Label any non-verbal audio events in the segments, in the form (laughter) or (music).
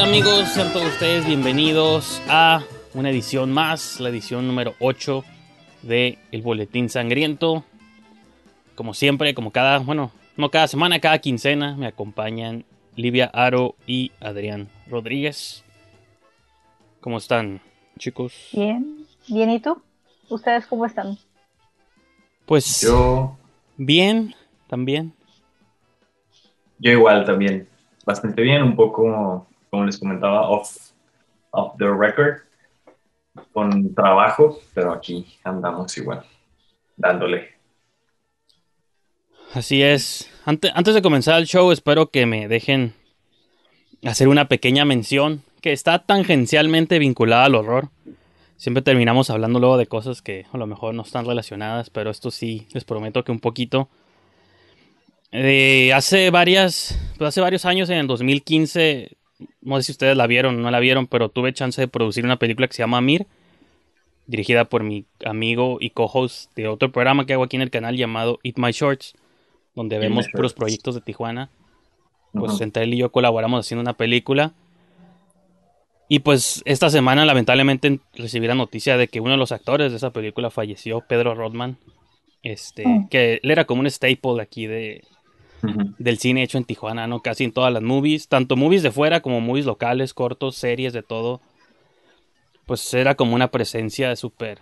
Hola, ¿qué tal amigos? Sean todos ustedes bienvenidos a una edición más, la edición número 8 de El Boletín Sangriento. Como siempre, como cada, bueno, no cada semana, cada quincena, me acompañan Livia Aro y Adrián Rodríguez. ¿Cómo están, chicos? Bien, bien, ¿y tú? ¿Ustedes cómo están? Pues Yo, bien, también. yo igual también. Bastante bien, un poco, como les comentaba, off, off the record, con trabajo, pero aquí andamos igual, dándole. Así es. Ante- antes de comenzar el show, espero que me dejen hacer una pequeña mención que está tangencialmente vinculada al horror. Siempre terminamos hablando luego de cosas que a lo mejor no están relacionadas, pero esto sí, les prometo que un poquito. Eh, hace varias, pues hace varios años, en el 2015, no sé si ustedes la vieron o no la vieron, pero tuve chance de producir una película que se llama Mir, dirigida por mi amigo y co-host de otro programa que hago aquí en el canal llamado Eat My Shorts, donde vemos puros proyectos de Tijuana. Pues entre él y yo colaboramos haciendo una película. Y pues esta semana lamentablemente recibí la noticia de que uno de los actores de esa película falleció, Pedro Rodman. Este, Mm. que él era como un staple aquí de, Del cine hecho en Tijuana, ¿no? Casi en todas las movies, tanto movies de fuera como movies locales, cortos, series, de todo. Pues era como una presencia súper,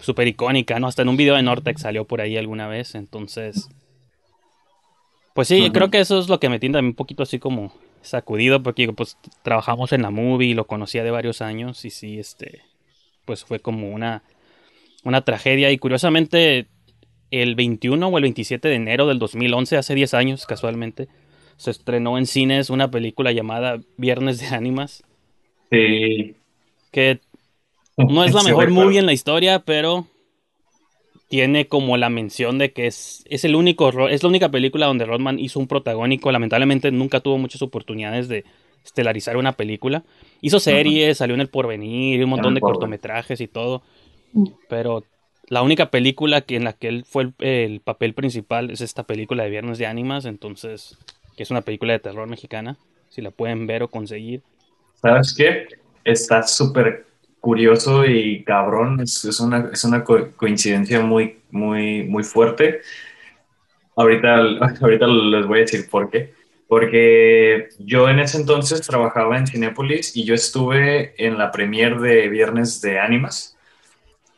súper icónica, ¿no? Hasta en un video de Nortex salió por ahí alguna vez, entonces... Pues sí, creo que eso es lo que me tiene a mí un poquito así como sacudido, porque pues trabajamos en la movie, lo conocía de varios años y sí, este, pues fue como una, una tragedia y curiosamente el 21 o el 27 de enero del 2011, hace 10 años casualmente, se estrenó en cines una película llamada Viernes de Ánimas, Sí. que no es la (laughs) Sí, mejor recuerdo. movie en la historia, pero tiene como la mención de que es, es el único es la única película donde Rodman hizo un protagónico. Lamentablemente nunca tuvo muchas oportunidades de estelarizar una película. Hizo series, salió en El Porvenir, un montón de Porvenir. cortometrajes y todo. Mm. Pero la única película que en la que él fue el, el papel principal es esta película de Viernes de Ánimas, entonces, que es una película de terror mexicana. Si la pueden ver o conseguir. ¿Sabes qué? Está súper curioso y cabrón. Es, es una, es una co- coincidencia muy, muy, muy fuerte. Ahorita, (laughs) ahorita les voy a decir por qué. Porque yo en ese entonces trabajaba en Cinépolis y yo estuve en la premier de Viernes de Ánimas.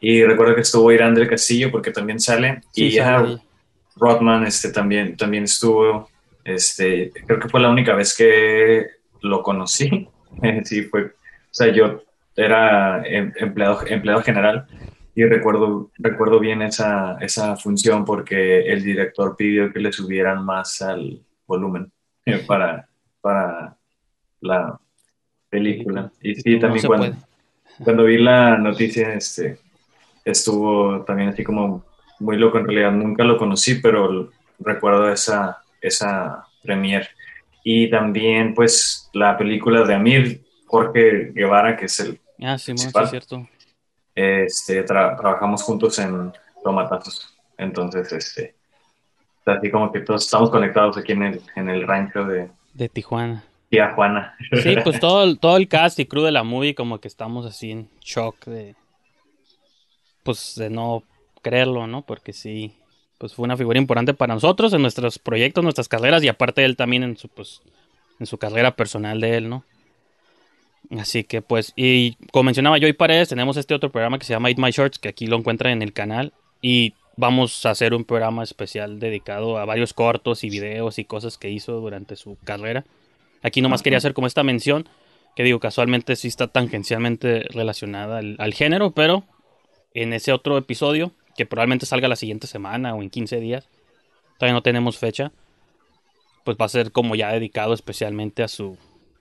Y recuerdo que estuvo Irán del Castillo porque también sale. Sí, y ahí. Rodman este, también, también estuvo. Este, creo que fue la única vez que lo conocí. (laughs) sí, fue. O sea, yo era em- empleado, empleado general y recuerdo, recuerdo bien esa, esa función porque el director pidió que le subieran más al volumen eh, (laughs) para, para la película. Y sí, también cuando, puede. cuando vi la noticia, este, estuvo también así como muy loco. En realidad nunca lo conocí, pero recuerdo esa, esa premier. Y también, pues, la película de Amir, Jorge Guevara, que es el, Ah, sí, sí, Principal. es cierto. este, tra- trabajamos juntos en Tomatazos. Entonces, este, así como que todos estamos conectados aquí en el, en el rancho de De Tijuana. Tía Juana. Sí, pues (laughs) todo, todo el cast y crew de la movie como que estamos así en shock de... Pues de no creerlo, ¿no? Porque sí, pues fue una figura importante para nosotros en nuestros proyectos, nuestras carreras y aparte él también en su, pues, en su carrera personal de él, ¿no? Así que pues, y como mencionaba yo y Paredes, tenemos este otro programa que se llama Eat My Shorts, que aquí lo encuentran en el canal y vamos a hacer un programa especial dedicado a varios cortos y videos y cosas que hizo durante su carrera. Aquí nomás quería hacer como esta mención, que digo, casualmente sí está tangencialmente relacionada al, al género, pero en ese otro episodio, que probablemente salga la siguiente semana o en 15 días, todavía no tenemos fecha, pues va a ser como ya dedicado especialmente a su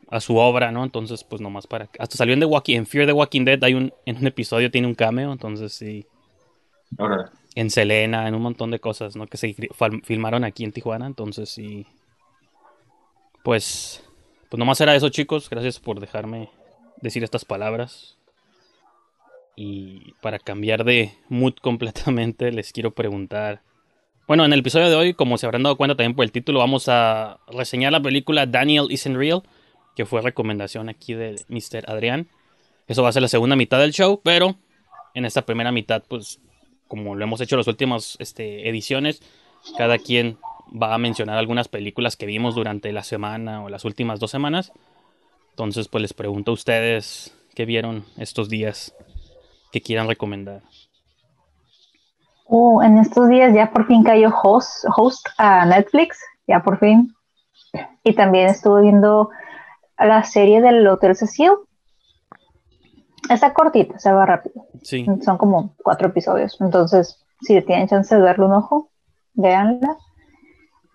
a su obra, ¿no? Entonces, pues nomás para hasta salió en The Walking en Fear the Walking Dead hay un en un episodio tiene un cameo, entonces sí Ahora, en Selena, en un montón de cosas, ¿no? Que se filmaron aquí en Tijuana, entonces sí. Pues, pues nomás era eso, chicos. Gracias por dejarme decir estas palabras. Y para cambiar de mood completamente, les quiero preguntar. Bueno, en el episodio de hoy, como se habrán dado cuenta también por el título, vamos a reseñar la película Daniel Isn't Real, que fue recomendación aquí de Mr. Adrián. Eso va a ser la segunda mitad del show, pero en esta primera mitad, pues, como lo hemos hecho en las últimas este, ediciones, cada quien va a mencionar algunas películas que vimos durante la semana o las últimas dos semanas. Entonces, pues les pregunto a ustedes qué vieron estos días que quieran recomendar. Uh, en estos días ya por fin cayó host, host a Netflix, ya por fin. Y también estuve viendo la serie del Hotel Cecil. Está cortita, se va rápido. Sí. Son como cuatro episodios. Entonces, si tienen chance de darle un ojo, véanla.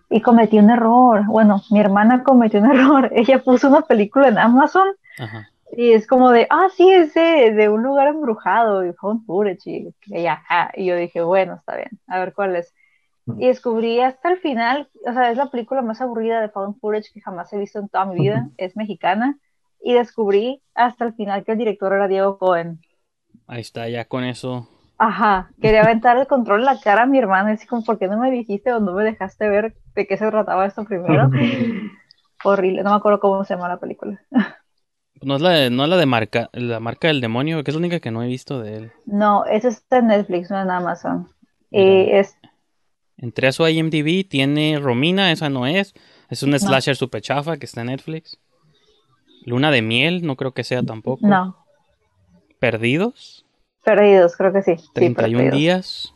Y cometí un error. Bueno, mi hermana cometió un (laughs) error. Ella puso una película en Amazon Ajá. Y es como de, ah, sí, es de, de un lugar embrujado y found footage. Y, "Ah". y yo dije, bueno, está bien, a ver cuál es. Y descubrí hasta el final, o sea, es la película más aburrida de found footage que jamás he visto en toda mi vida. Es mexicana. Y descubrí hasta el final que el director era Diego Cohen. Ahí está, ya con eso. Ajá, quería aventar el control en la cara a mi hermana, y así como, ¿por qué no me dijiste o no me dejaste ver de qué se trataba esto primero? (laughs) Horrible, no me acuerdo cómo se llama la película. No es la de, no es la de marca, la marca del demonio, que es la única que no he visto de él. No, esa está en Netflix, no en Amazon. Y es, Entré a su IMDb, tiene Romina, esa no es. Es un slasher super chafa que está en Netflix. Luna de miel, no creo que sea tampoco. no, Perdidos, Perdidos, creo que sí. sí 31 Perdidos. días.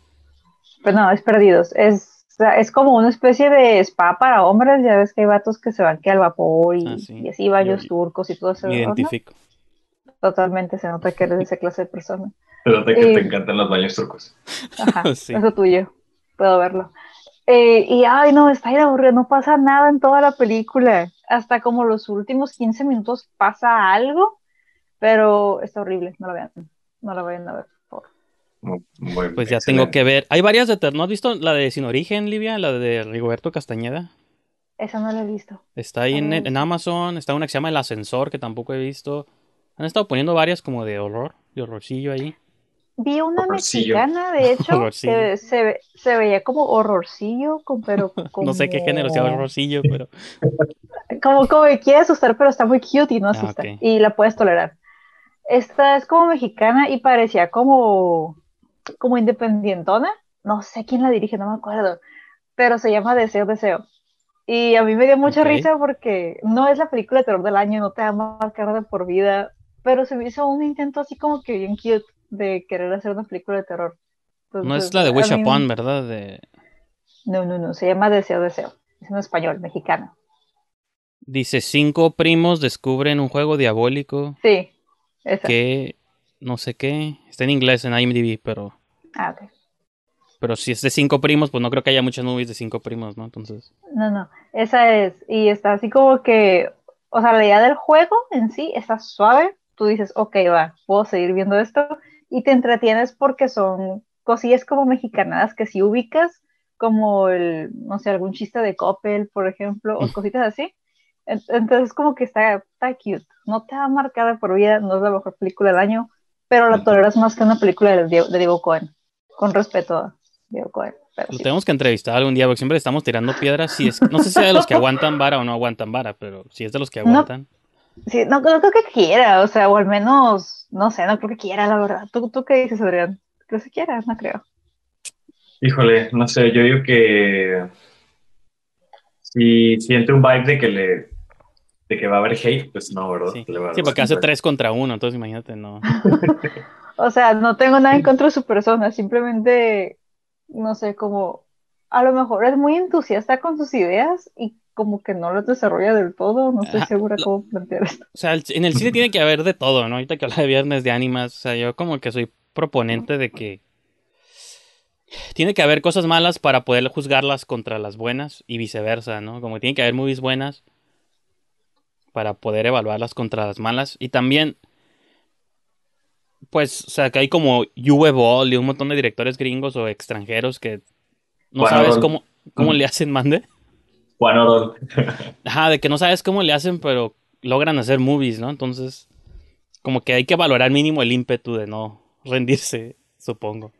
Pero no, es Perdidos. Es, es como una especie de spa para hombres. Ya ves que hay vatos que se van que al vapor y, Ah, sí. y así, baños turcos y todo eso. Me ¿no? identifico. Totalmente se nota que eres de esa clase de persona. Se nota que Eh, te encantan los baños turcos. Ajá, (laughs) Sí. eso tuyo. Puedo verlo. Eh, y ay, no, está bien aburrido, no pasa nada en toda la película. Hasta como los últimos 15 minutos pasa algo, pero está horrible, no lo vean. No lo vayan a ver. Muy- muy Pues ya excelente. tengo que ver. Hay varias de terror. ¿No has visto la de Sin Origen, Livia? La de Rigoberto Castañeda. Esa no la he visto. Está ahí en, en Amazon. Está una que se llama El Ascensor, que tampoco he visto. Han estado poniendo varias como de horror, de horrorcillo ahí. Vi una Horrorcillo. mexicana, de (laughs) hecho, que se, ve- se veía como horrorcillo, pero como... (laughs) No sé qué género sea horrorcillo, pero (laughs) Como, como que quiere asustar, pero está muy cute y no Ah, asusta. Y la puedes tolerar. Esta es como mexicana y parecía como, como independientona. No sé quién la dirige, no me acuerdo. Pero se llama Deseo, Deseo. Y a mí me dio mucha risa porque no es la película de terror del año, no te va a marcar de por vida. Pero se me hizo un intento así como que bien cute de querer hacer una película de terror. no es la de Wish Upon, ¿verdad? De... No, no, no, se llama Deseo, Deseo. Es en español, mexicano. Dice, cinco primos descubren un juego diabólico Sí, esa. que no sé qué. Está en inglés en IMDb, pero, Ah, ok. pero si es de cinco primos, pues no creo que haya muchas movies de cinco primos, ¿no? Entonces, No, no, esa es, y está así como que, o sea, la idea del juego en sí está suave, tú dices, ok, va, puedo seguir viendo esto, y te entretienes porque son cosillas como mexicanadas que sí ubicas, como el, no sé, algún chiste de Coppel, por ejemplo, o cositas así. En- Entonces, como que está, está cute. No te va a marcar de por vida, no es la mejor película del año, pero la toleras más que una película de Diego, de Diego Cohen. Con respeto a Diego Cohen. Pero lo sí. tenemos que entrevistar algún día porque siempre le estamos tirando piedras. Si es, no sé si es de los que aguantan vara o no aguantan vara, pero si es de los que No. aguantan. Sí, no, no creo que quiera, o sea, o al menos, no sé, no creo que quiera, la verdad. ¿Tú, tú qué dices, Adrián? ¿Crees que quiera? No creo. Híjole, no sé, yo digo que si siente un vibe de que le de que va a haber hate, pues no, ¿verdad? Sí, porque hace tres contra uno, entonces imagínate, no. (laughs) O sea, no tengo nada en contra de su persona, simplemente, no sé, como, a lo mejor es muy entusiasta con sus ideas y como que no las desarrolla del todo, no estoy segura lo- cómo plantear esto. O sea, en el cine tiene que haber de todo, ¿no? Ahorita que habla de viernes de ánimas, o sea, yo como que soy proponente de que tiene que haber cosas malas para poder juzgarlas contra las buenas y viceversa, ¿no? Como tiene que haber movies buenas para poder evaluarlas contra las malas y también pues, o sea, que hay como Uwe Boll y un montón de directores gringos o extranjeros que no Juan sabes cómo cómo le hacen, mande. Juan Orol. (laughs) Ajá, de que no sabes cómo le hacen, pero logran hacer movies, ¿no? Entonces, como que hay que valorar mínimo el ímpetu de no rendirse, supongo.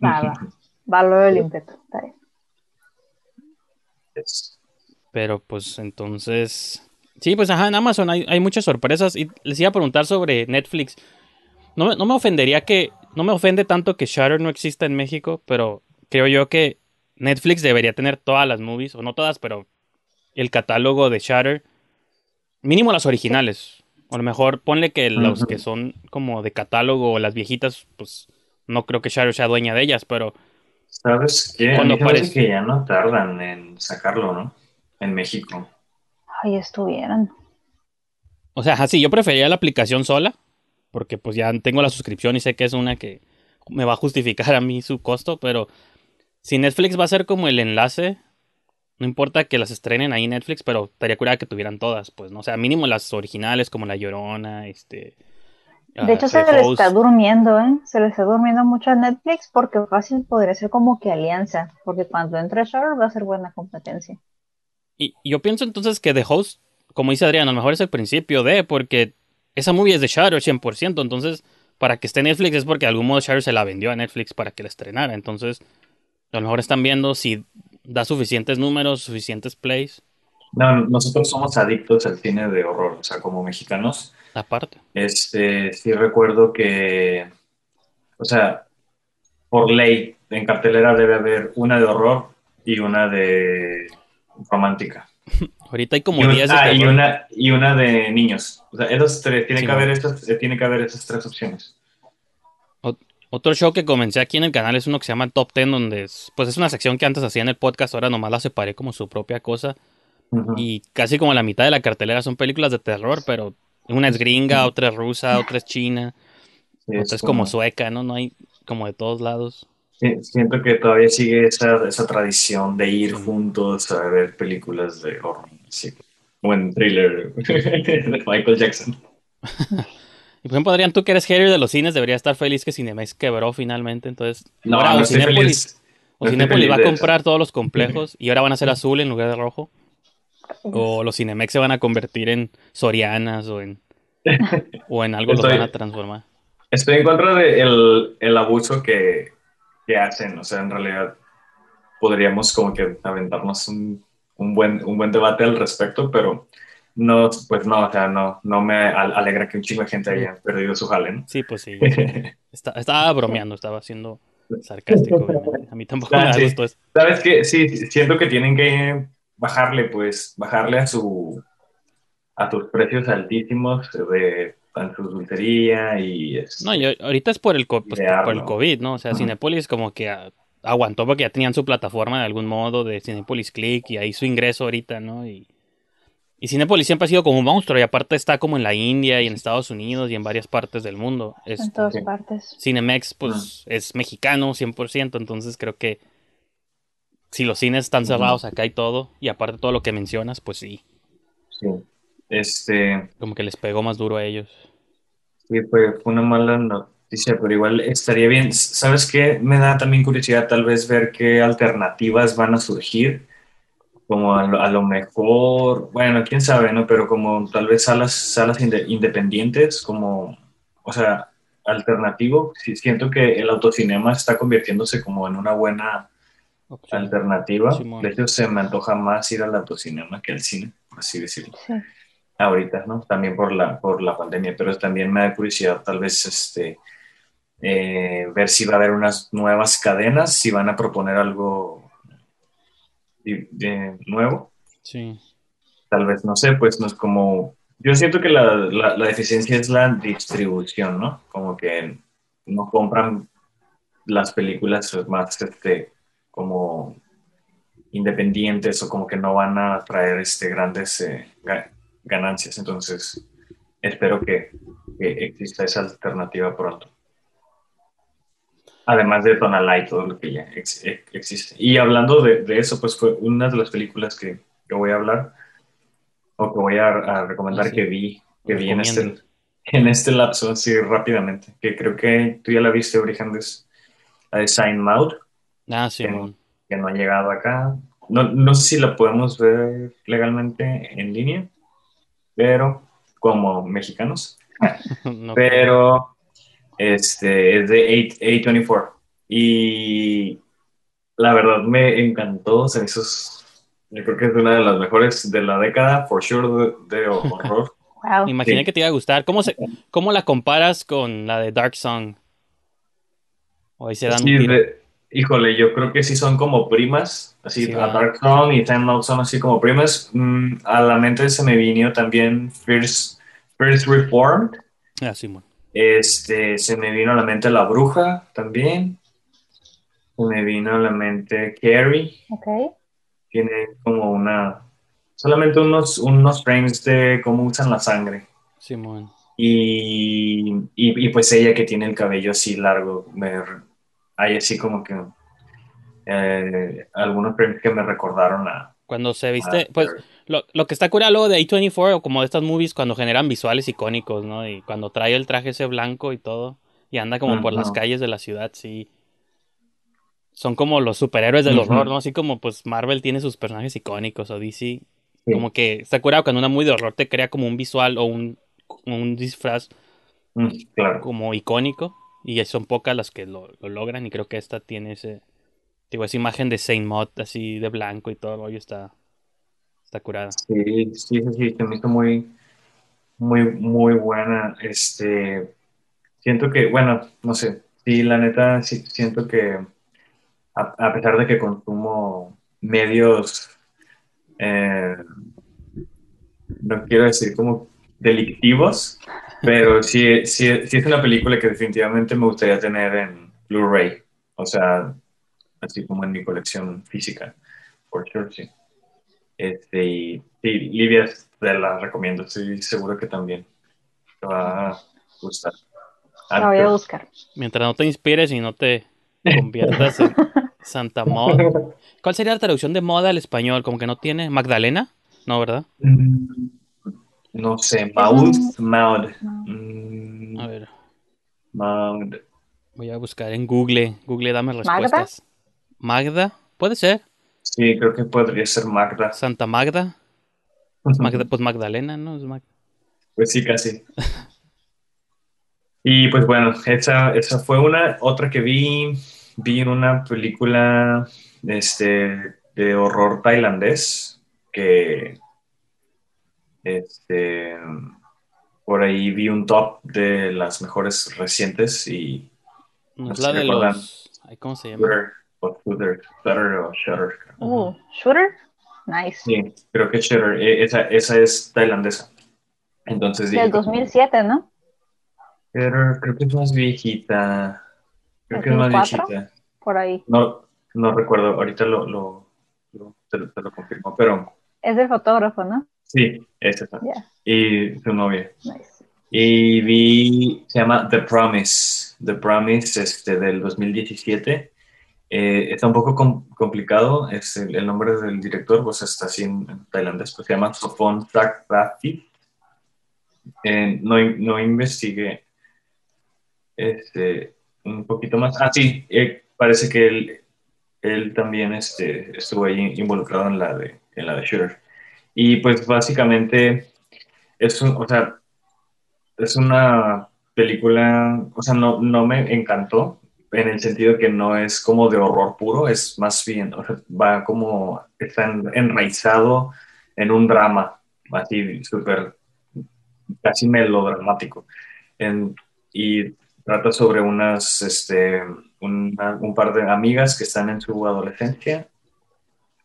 Nada, valoro el ímpetu. está bien. Es- Pero pues entonces, Sí, pues ajá, en Amazon hay, hay muchas sorpresas. Y les iba a preguntar sobre Netflix. No, me- no me ofendería que. No me ofende tanto que Shutter no exista en México, pero creo yo que Netflix debería tener todas las movies, o no todas, pero el catálogo de Shutter. Mínimo las originales. O a lo mejor ponle que los que son como de catálogo o las viejitas, pues no creo que Shutter sea dueña de ellas, pero ¿Sabes qué? Cuando aparece- que ya no tardan en sacarlo, ¿no? En México. Ahí estuvieran. O sea, así, yo prefería la aplicación sola, porque pues ya tengo la suscripción y sé que es una que me va a justificar a mí su costo, pero si Netflix va a ser como el enlace, no importa que las estrenen ahí Netflix, pero estaría curada que tuvieran todas, pues, ¿no? O sea, mínimo las originales como La Llorona, este... De hecho, ah, se The le está durmiendo, ¿eh? Se le está durmiendo mucho a Netflix porque fácil podría ser como que alianza, porque cuando entre Shutter va a ser buena competencia. Y yo pienso entonces que The Host, como dice Adrián, a lo mejor es el principio de, porque esa movie es de Shutter 100%, entonces para que esté en Netflix es porque de algún modo Shutter se la vendió a Netflix para que la estrenara, entonces a lo mejor están viendo si da suficientes números, suficientes plays, No, nosotros somos adictos al cine de horror, o sea, como mexicanos. aparte. Este, sí recuerdo que, o sea, por ley, en cartelera debe haber una de horror y una de romántica. Ahorita hay como Y, un- 10 de ah, y una, y una de niños. O sea, esas tres, tiene Sí, que no. haber esas, eh, tiene que haber esas tres opciones. Otro show que comencé aquí en el canal es uno que se llama Top 10, donde es, pues es una sección que antes hacía en el podcast, ahora nomás la separé como su propia cosa. Y casi como la mitad de la cartelera son películas de terror, pero una es gringa, otra es rusa, otra es china, Sí, otra es como sueca, ¿no? No hay como de todos lados. Siento que todavía sigue esa, esa tradición de ir juntos a ver películas de horror. Sí. Buen thriller (laughs) de Michael Jackson. (laughs) Y por ejemplo, Adrián, tú que eres hater de los cines, deberías estar feliz que Cinemex quebró finalmente. Entonces, No, ahora no o Cinépolis, feliz. o no Cinépolis va a comprar todos los complejos y ahora van a ser azul en lugar de rojo. O los Cinemex se van a convertir en Sorianas o en, (laughs) o en algo los van a transformar. Estoy en contra del el, el abuso que, que hacen. O sea, en realidad podríamos como que aventarnos un, un buen, un buen debate al respecto, pero no, pues no, o sea, no, no me al- alegra que un chingo de gente haya perdido su jale, ¿no? Sí, pues sí. (laughs) Está- estaba bromeando, estaba siendo sarcástico. A mí tampoco Ah, me da sí. gusto eso. ¿Sabes qué? Sí, siento que tienen que bajarle, pues, bajarle a su a sus precios altísimos de en su dulcería y este, No, yo, ahorita es por el, co- pues, Idear, por el. COVID, ¿no? O sea. Cinepolis como que aguantó porque ya tenían su plataforma de algún modo de Cinepolis Click y ahí su ingreso ahorita, ¿no? Y, y Cinepolis siempre ha sido como un monstruo y aparte está como en la India y en Estados Unidos y en varias partes del mundo. En Este, todas partes. Cinemex, pues, es mexicano 100%, entonces creo que si los cines están cerrados acá y todo, y aparte todo lo que mencionas, pues sí, sí. Este, como que les pegó más duro a ellos. sí, fue, fue una mala noticia, pero igual estaría bien. ¿Sabes qué? Me da también curiosidad tal vez ver qué alternativas van a surgir, como a lo, a lo mejor, bueno, quién sabe, ¿no? Pero como tal vez salas, salas inde- independientes, como, o sea, alternativo. Sí, siento que el autocinema está convirtiéndose como en una buena Opción. alternativa. Simón. De hecho, se me antoja más ir al autocinema que al cine, por así decirlo. Sí. Ahorita, ¿no? También por la, por la pandemia, pero también me da curiosidad tal vez este, eh, ver si va a haber unas nuevas cadenas, si van a proponer algo de nuevo. Sí. Tal vez, no sé, pues no es como... Yo siento que la, la, la deficiencia es la distribución, ¿no? Como que no compran las películas más, este, como independientes o como que no van a traer este, grandes eh, ganancias. Entonces, espero que, que exista esa alternativa pronto. Además de Tonalá y todo lo que ya ex- ex- existe. Y hablando de, de eso, pues fue una de las películas que, que voy a hablar o que voy a, a recomendar Ah, sí. que vi, que vi en este, en este lapso, así rápidamente, que creo que tú ya la viste, Orijandes, la de Sign Mouth Ah, Simón. que no ha llegado acá. No, no sé si la podemos ver legalmente en línea, pero como mexicanos. (laughs) No, Pero este es de A- A24 y la verdad me encantó, se me hizo Yo creo que es una de las mejores de la década, for sure, de, de horror. (laughs) Wow. Imaginé Sí. que te iba a gustar. ¿Cómo, se, ¿Cómo la comparas con la de Dark Song? O ahí se dan Sí, un tiro. de- híjole, yo creo que sí son como primas, así Sí, a. Dark Throne y Time Out son así como primas. Mm, a la mente se me vino también First, First Reformed, Ah, Simón. este, se me vino a la mente La Bruja también, se me vino a la mente Carrie, Ok. tiene como una, solamente unos, unos frames de cómo usan la sangre. Simón. Y, y, y pues ella que tiene el cabello así largo, me, hay así como que eh, algunos frames que me recordaron a... Cuando se a- viste, pues lo, lo que está curado luego de A24 o como de estas movies cuando generan visuales icónicos, ¿no? Y cuando trae el traje ese blanco y todo y anda como por las calles de la ciudad, sí. Son como los superhéroes del horror, ¿no? Así como pues Marvel tiene sus personajes icónicos o DC. Sí. Como que está curado cuando una muy de horror te crea como un visual o un, un disfraz Mm, claro. como icónico y son pocas las que lo, lo logran y creo que esta tiene ese digo esa imagen de Saint Maud así de blanco y todo el está está curada Sí, sí, sí, se me hizo muy, muy, muy buena. Este, siento que, bueno, no sé, sí, la neta, sí, siento que a, a pesar de que consumo medios, eh, no quiero decir como delictivos, pero sí, sí, sí es una película que definitivamente me gustaría tener en Blu-ray, o sea, así como en mi colección física, por sure, sí. Este, y sí, Livia te la recomiendo, estoy seguro que también te va a gustar. La voy a buscar. mientras no te inspires y no te conviertas en Santa Maud (laughs) ¿cuál sería la traducción de moda al español? como que no tiene Magdalena no verdad Mm, No sé, Maud, Maud, No. mm, a ver Maud. voy a buscar en Google Google dame ¿Magda? respuestas Magda puede ser Sí, creo que podría ser Magda. Santa Magda Magda pues Magdalena no es Mag- Pues sí, casi. (laughs) Y pues bueno, esa, esa fue una. Otra que vi, vi una película este, de horror tailandés que este, por ahí vi un top de las mejores recientes y no No es sé la de los ay, ¿cómo se llama? Shudder o o Shudder. Uh, shooter. Nice. Sí, creo que Shudder, eh, esa, esa es tailandesa. Entonces Del 2007, ¿no? Shudder, creo que es más viejita. Creo que es más 2004. viejita. Por ahí. No, no recuerdo, ahorita lo, lo, lo- te, lo- te lo confirmo, pero Es del fotógrafo, ¿no? Sí, es esa. Ya. Y su novia. Nice. Y vi, se llama The Promise, The Promise este, del 2017. Eh, está un poco com- complicado, es el, el nombre del director, pues está así en, en tailandés, pues se llama Sopon Thakratthi. Eh, no, no investigué este, un poquito más. Ah, sí, eh, parece que él, él también este, estuvo ahí involucrado en la de, en la de Shooter. Y pues básicamente es o sea, es una película, o sea, no, no me encantó en el sentido que no es como de horror puro, es más bien, o sea, va como, está en- enraizado en un drama, así súper, casi melodramático. En- y trata sobre unas, este, una- un par de amigas que están en su adolescencia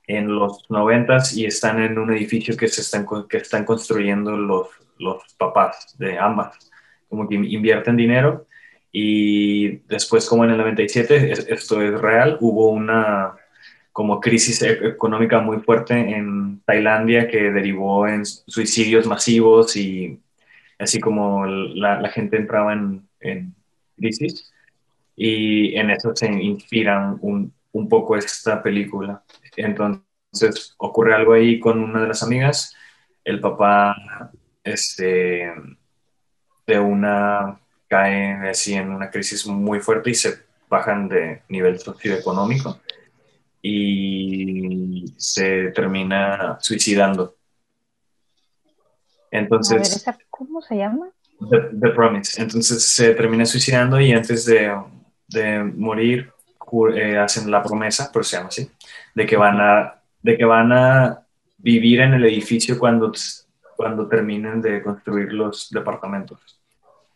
en los noventas y están en un edificio que se están, que están construyendo los, los papás de ambas. Como que invierten dinero y después como en el 97, es- esto es real, hubo una como crisis e- económica muy fuerte en Tailandia que derivó en suicidios masivos y así como la, la gente entraba en, en crisis y en eso se inspiran un, un poco esta película. Entonces ocurre algo ahí con una de las amigas, el papá este, de una cae así en una crisis muy fuerte y se bajan de nivel socioeconómico y se termina suicidando. Ver, Entonces, ¿esa cómo se llama? The, The Promise. Entonces se termina suicidando y antes de, de morir eh, hacen la promesa, pero se llama así, de que van a, de que van a vivir en el edificio cuando, cuando terminen de construir los departamentos.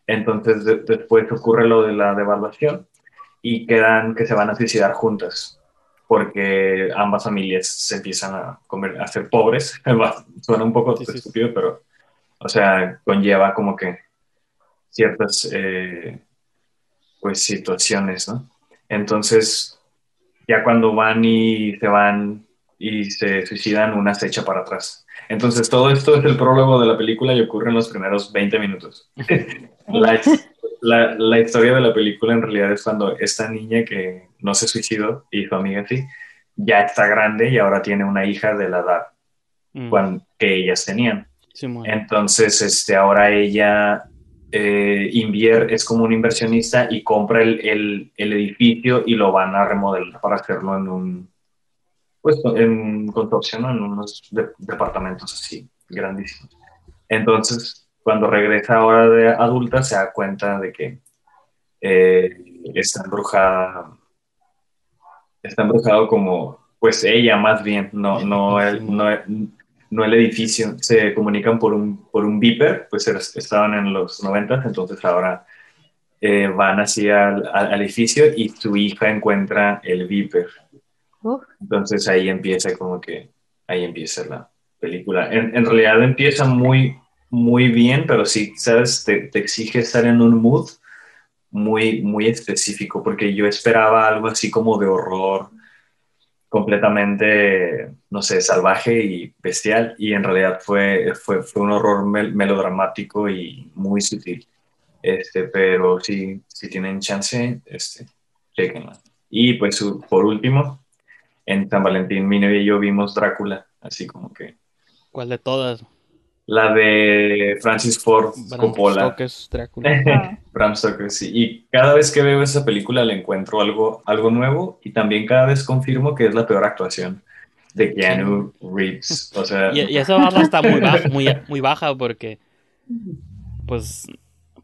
Entonces después ocurre lo de la devaluación y quedan que se van a suicidar juntas porque ambas familias se empiezan a, comer, a ser pobres. (laughs) Suena un poco estúpido, pero, o sea, conlleva como que ciertas, eh, pues, situaciones, ¿no? Entonces, ya cuando van y se van y se suicidan, una se echa para atrás. Entonces, todo esto es el prólogo de la película y ocurre en los primeros 20 minutos. (laughs) la, la, la, historia de la película en realidad es cuando esta niña que no se suicidó y su amiga sí, ya está grande y ahora tiene una hija de la edad mm. que ellas tenían. Entonces, este, ahora ella eh, es como un inversionista y compra el, el, el, edificio y lo van a remodelar para hacerlo en un, pues, en construcción, en unos departamentos así grandísimos. Entonces, cuando regresa ahora de adulta se da cuenta de que eh, está embrujada, está embrujado como, pues ella más bien, no, no, no, no el edificio, se comunican por un, por un beeper, pues estaban en los 90, entonces ahora eh, van así al, al, edificio y su hija encuentra el beeper. Entonces ahí empieza como que, ahí empieza la película. En, en realidad empieza muy, muy bien, pero sí, ¿sabes? Te, exige estar en un mood muy, muy específico, porque yo esperaba algo así como de horror, completamente, no sé, salvaje y bestial, y en realidad fue, fue, fue un horror melodramático y muy sutil. Este, pero sí, si tienen chance, este, chequenla. Y pues por último, en San Valentín, mi novia y yo vimos Drácula, así como que... ¿Cuál de todas? La de Francis Ford Coppola. (laughs) Bram Stoker, sí. Y cada vez que veo esa película le encuentro algo, algo nuevo y también cada vez confirmo que es la peor actuación de Keanu Reeves. O sea... y, esa barra está muy baja, (laughs) muy, muy baja porque, pues,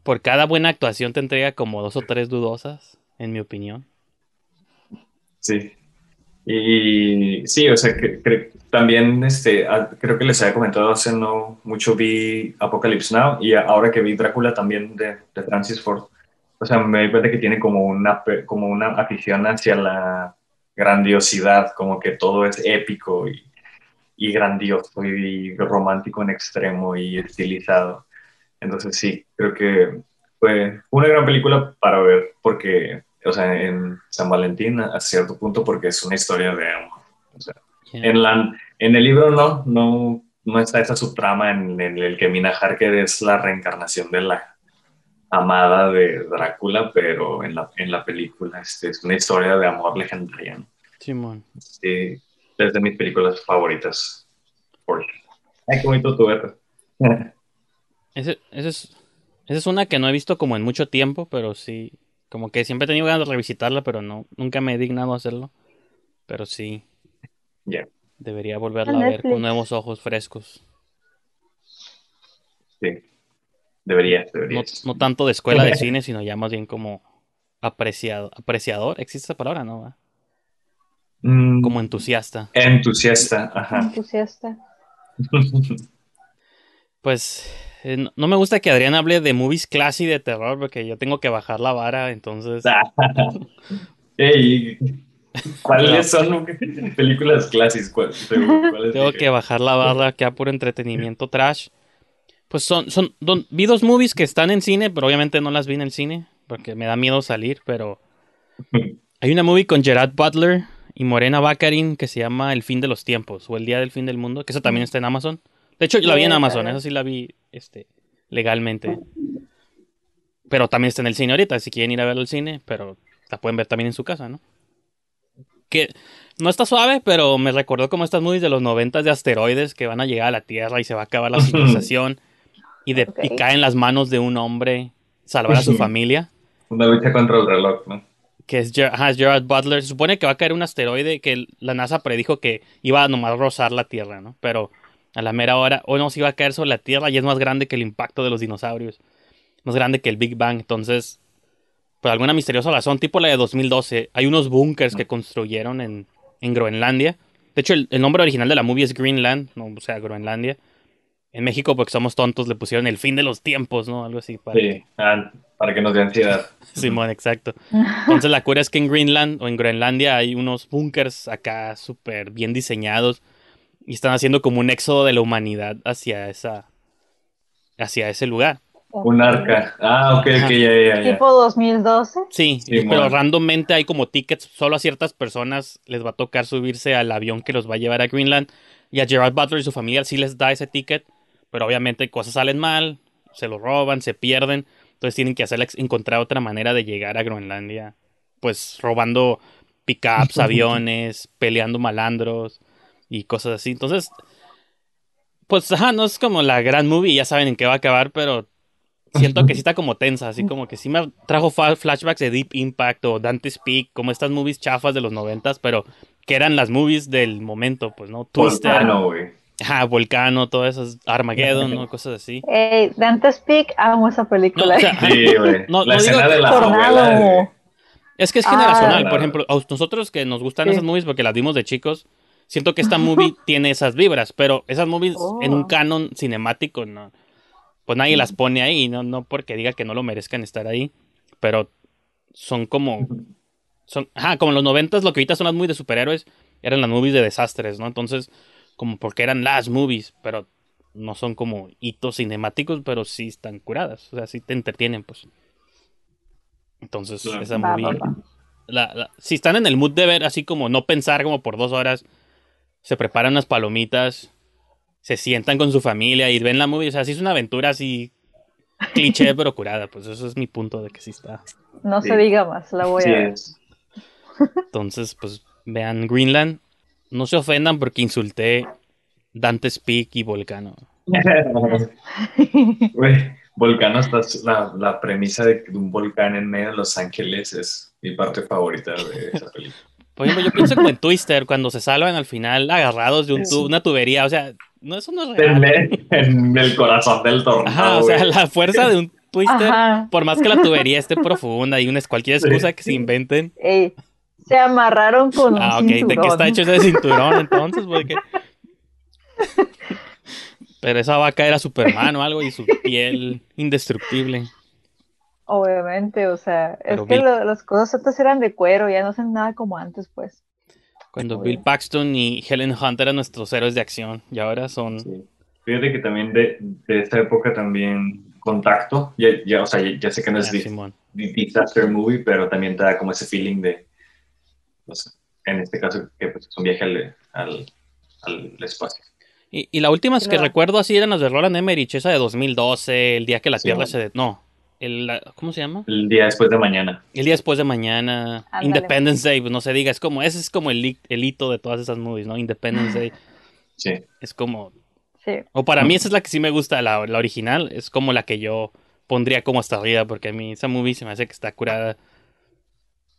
por cada buena actuación te entrega como dos o tres dudosas, en mi opinión. Sí. Y sí, o sea, que, también este, ah, creo que les había comentado hace no mucho vi Apocalypse Now y ahora que vi Drácula también de, de Francis Ford, o sea, me di cuenta que tiene como una, como una afición hacia la grandiosidad, como que todo es épico y, y grandioso y romántico en extremo y estilizado. Entonces sí, creo que fue una gran película para ver porque o sea, en San Valentín a cierto punto porque es una historia de amor. O sea, en, la, en el libro no, no, no está esa subtrama en, el que Mina Harker es la reencarnación de la amada de Drácula, pero en la, en la película este, es una historia de amor legendaria. Simón. Sí, es de mis películas favoritas. Ay, qué bonito tu (laughs) Esa es, es una que no he visto como en mucho tiempo, pero sí, como que siempre he tenido ganas de revisitarla, pero no, nunca me he dignado a hacerlo. Pero sí. Ya. Debería volverla a, ver con nuevos ojos frescos. Sí. Debería, debería. No, tanto de escuela de cine, sino ya más bien como apreciado, apreciador. ¿Existe esa palabra, no? Mm. como entusiasta. Entusiasta, ajá. Entusiasta. pues eh, no me gusta que Adrián hable de movies classy de terror porque yo tengo que bajar la vara, entonces. (laughs) ¿Cuáles son películas clásicas? tengo que bajar la vara que por entretenimiento trash. Pues son, son, vi dos movies que están en cine, pero obviamente no las vi en el cine porque me da miedo salir, pero (laughs) hay una movie con Gerard Butler y Morena Baccarin que se llama El fin de los tiempos o El día del fin del mundo, que eso también está en Amazon. De hecho, yo la vi en Amazon, esa sí la vi este, legalmente. Pero también está en el cine ahorita, si quieren ir a verlo al cine, pero la pueden ver también en su casa, ¿no? Que no está suave, pero me recordó como estas movies de los noventas de asteroides que van a llegar a la Tierra y se va a acabar la civilización y, de, cae en las manos de un hombre salvar a su familia. Una lucha contra el reloj, ¿no? Que es, Gerard Butler. Se supone que va a caer un asteroide que la NASA predijo que iba a nomás rozar la Tierra, ¿no? Pero a la mera hora, o no se iba a caer sobre la Tierra y es más grande que el impacto de los dinosaurios. Más grande que el Big Bang. Entonces, por alguna misteriosa razón, tipo la de 2012, hay unos búnkers que construyeron en, en Groenlandia De hecho, el, el nombre original de la movie es Greenland, no, o sea, Groenlandia. En México, porque somos tontos, le pusieron el fin de los tiempos, ¿no? Algo así. Para Sí, ah, para que nos dé ansiedad. (laughs) Simón, exacto. Entonces la cura es que en Greenland o en Groenlandia hay unos búnkers acá súper bien diseñados y están haciendo como un éxodo de la humanidad hacia esa hacia ese lugar. Un arca. Ah, ok, ok, ya, ya, ya. Tipo 2012. Sí, Simón. pero randommente hay como tickets, solo a ciertas personas les va a tocar subirse al avión que los va a llevar a Greenland y a Gerard Butler y su familia sí les da ese ticket, pero obviamente cosas salen mal, se lo roban, se pierden, entonces tienen que hacer encontrar otra manera de llegar a Groenlandia, pues robando pickups, (laughs) aviones, peleando malandros y cosas así. Entonces, pues ajá, no es como la gran movie, ya saben en qué va a acabar, pero siento que sí está como tensa, así como que sí me trajo flashbacks de Deep Impact o Dante's Peak, como estas movies chafas de los noventas, pero que eran las movies del momento, pues, ¿no? Twister, Volcano, güey. ajá, Volcano, todas esas, Armageddon, ¿no? Cosas así. Ey, Dante's Peak, amo esa No, película. o sea, Sí, güey. No, la no escena digo- de la. Es que es Ah, generacional. Por claro. ejemplo, a nosotros que nos gustan Sí. esas movies porque las vimos de chicos, siento que esta movie tiene esas vibras, pero esas movies Oh. en un canon cinemático, no, pues nadie las pone ahí, no, no porque diga que no lo merezcan estar ahí, pero son como, son, ajá, como en los noventas, lo que ahorita son las movies de superhéroes, eran las movies de desastres, ¿no? Entonces, como porque eran las movies, pero no son como hitos cinemáticos, pero sí están curadas, o sea, sí te entretienen, pues. Entonces, Claro. esa movie la- la- si están en el mood de ver así como no pensar como por dos horas, se preparan unas palomitas, se sientan con su familia y ven la movie, o sea, sí es una aventura así cliché (laughs) pero curada, pues eso es mi punto de que sí está. No Sí. se diga más, la voy Sí a ver. es. (laughs) Entonces, pues vean Greenland, no se ofendan porque insulté Dante's Peak y Volcano. (laughs) Güey, Volcano está la, la premisa de que un volcán en medio de Los Ángeles es mi parte favorita de esa película. Por ejemplo, yo pienso como en Twister cuando se salvan al final agarrados de un tu- una tubería, o sea, no eso no es En, real. en el corazón del tornado. Ajá, o sea, güey. la fuerza de un Twister Ajá. Por más que la tubería esté profunda y una cualquier excusa que se inventen. Ey, se amarraron con un Ah, ok, ¿de qué cinturón. está hecho ese cinturón entonces? Porque... Pero esa vaca era Superman o algo y su piel indestructible. Obviamente, o sea, Pero es que Bill- lo- las cosas antes eran de cuero, ya no hacen nada como antes, pues. Cuando Bill. Paxton y Helen Hunt eran nuestros héroes de acción y ahora son... Sí. Fíjate que también de, de esta época también Contacto, ya, ya, o sea, ya, ya sé que no es Ah, di- di- disaster movie, pero también te da como ese feeling de, no sé, en este caso que pues, es un viaje al, al, al espacio. Y, y la última que recuerdo así eran las de Roland Emmerich, esa de 2012, el día que la Tierra se... de- No, el, la- ¿cómo se llama? El día después de mañana. El día después de mañana, Ándale. Independence Day, pues no se diga, es como, ese es como el, el hito de todas esas movies, ¿no? Independence Day Sí. es como, Sí. o para mí esa es la que sí me gusta, la, la original, es como la que yo pondría como hasta arriba, porque a mí esa movie se me hace que está curada.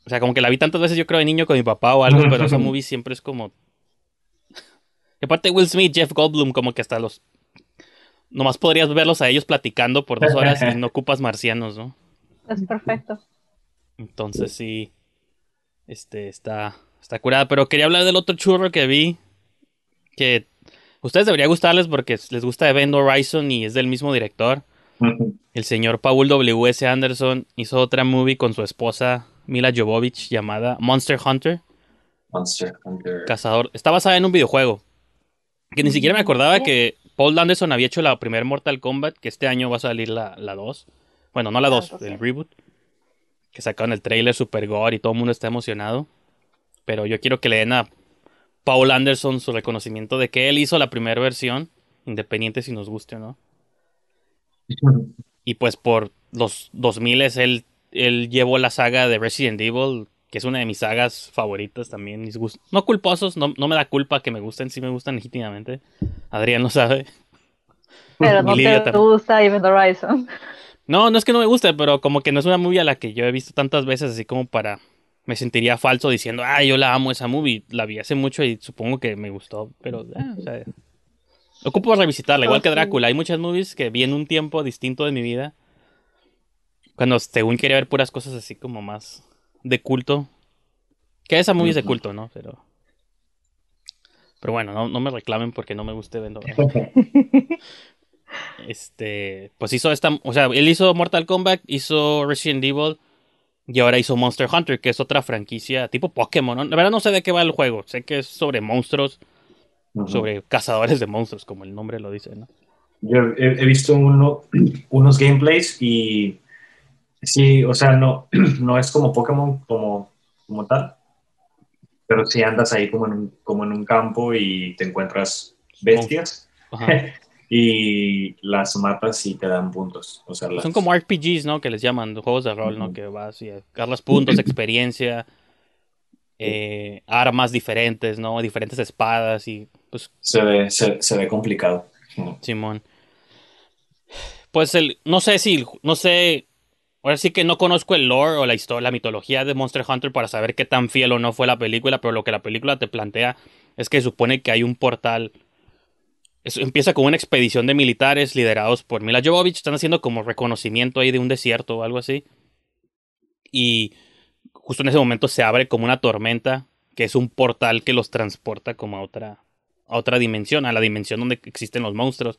O sea, como que la vi tantas veces yo creo de niño con mi papá o algo, pero esa (laughs) movie siempre es como... (laughs) Y aparte Will Smith, Jeff Goldblum, como que hasta los... Nomás podrías verlos a ellos platicando por dos horas y no (laughs) ocupas marcianos, ¿no? Es perfecto. Entonces sí, este está, está curada. Pero quería hablar del otro churro que vi, que a ustedes debería gustarles porque les gusta Event Horizon y es del mismo director. El señor Paul W.S. Anderson hizo otra movie con su esposa Mila Jovovich llamada Monster Hunter, Monster Hunter. Cazador. Está basada en un videojuego. Que ni siquiera me acordaba que Paul Anderson había hecho la primer Mortal Kombat, que este año va a salir la, la 2. Bueno, no la 2, Tanto, el sí. reboot. Que sacaron el trailer super gore y todo el mundo está emocionado. Pero yo quiero que le den a Paul Anderson su reconocimiento de que él hizo la primera versión, independiente si nos guste o no. Y pues por los 2000 él, él llevó la saga de Resident Evil, que es una de mis sagas favoritas también. mis gust- No culposos, no, no me da culpa que me gusten, sí me gustan legítimamente. Adrián lo sabe. (laughs) Pero no Lidia te también. gusta Event Horizon. No, no es que no me guste, pero como que no es una movie a la que yo he visto tantas veces así como para... Me sentiría falso diciendo, ah, yo la amo esa movie. La vi hace mucho y supongo que me gustó, pero... eh, o sea, ocupo revisitarla, igual que. Drácula. Hay muchas movies que vi en un tiempo distinto de mi vida. Cuando según quería ver puras cosas así como más de culto. Que esa movie es de culto, ¿no? Pero... Pero bueno, no, no me reclamen porque no me guste Vendo. (laughs) este, pues hizo esta, o sea, él hizo Mortal Kombat, hizo Resident Evil y ahora hizo Monster Hunter, que es otra franquicia tipo Pokémon. ¿no? La verdad no sé de qué va el juego, sé que es sobre monstruos, sobre cazadores de monstruos, como el nombre lo dice, ¿no? Yo he, visto uno, (clears throat) unos gameplays y sí, o sea, no, (clears throat) no es como Pokémon como, como tal, pero si andas ahí como en un, como en un campo y te encuentras bestias (laughs) y las matas y te dan puntos. O sea, Son como RPGs, ¿no? Que les llaman, juegos de rol, ¿no? Que vas y agarras puntos, (laughs) experiencia, eh, armas diferentes, ¿no? Diferentes espadas y pues... Se ve, se, ve complicado. Simón. Pues el, no sé si, no sé Ahora sí que no conozco el lore o la historia, la mitología de Monster Hunter para saber qué tan fiel o no fue la película, pero lo que la película te plantea es que supone que hay un portal. empieza con una expedición de militares liderados por Mila Jovovich. Están haciendo como reconocimiento ahí de un desierto o algo así. Y justo en ese momento se abre como una tormenta, que es un portal que los transporta como a otra, a otra dimensión, a la dimensión donde existen los monstruos.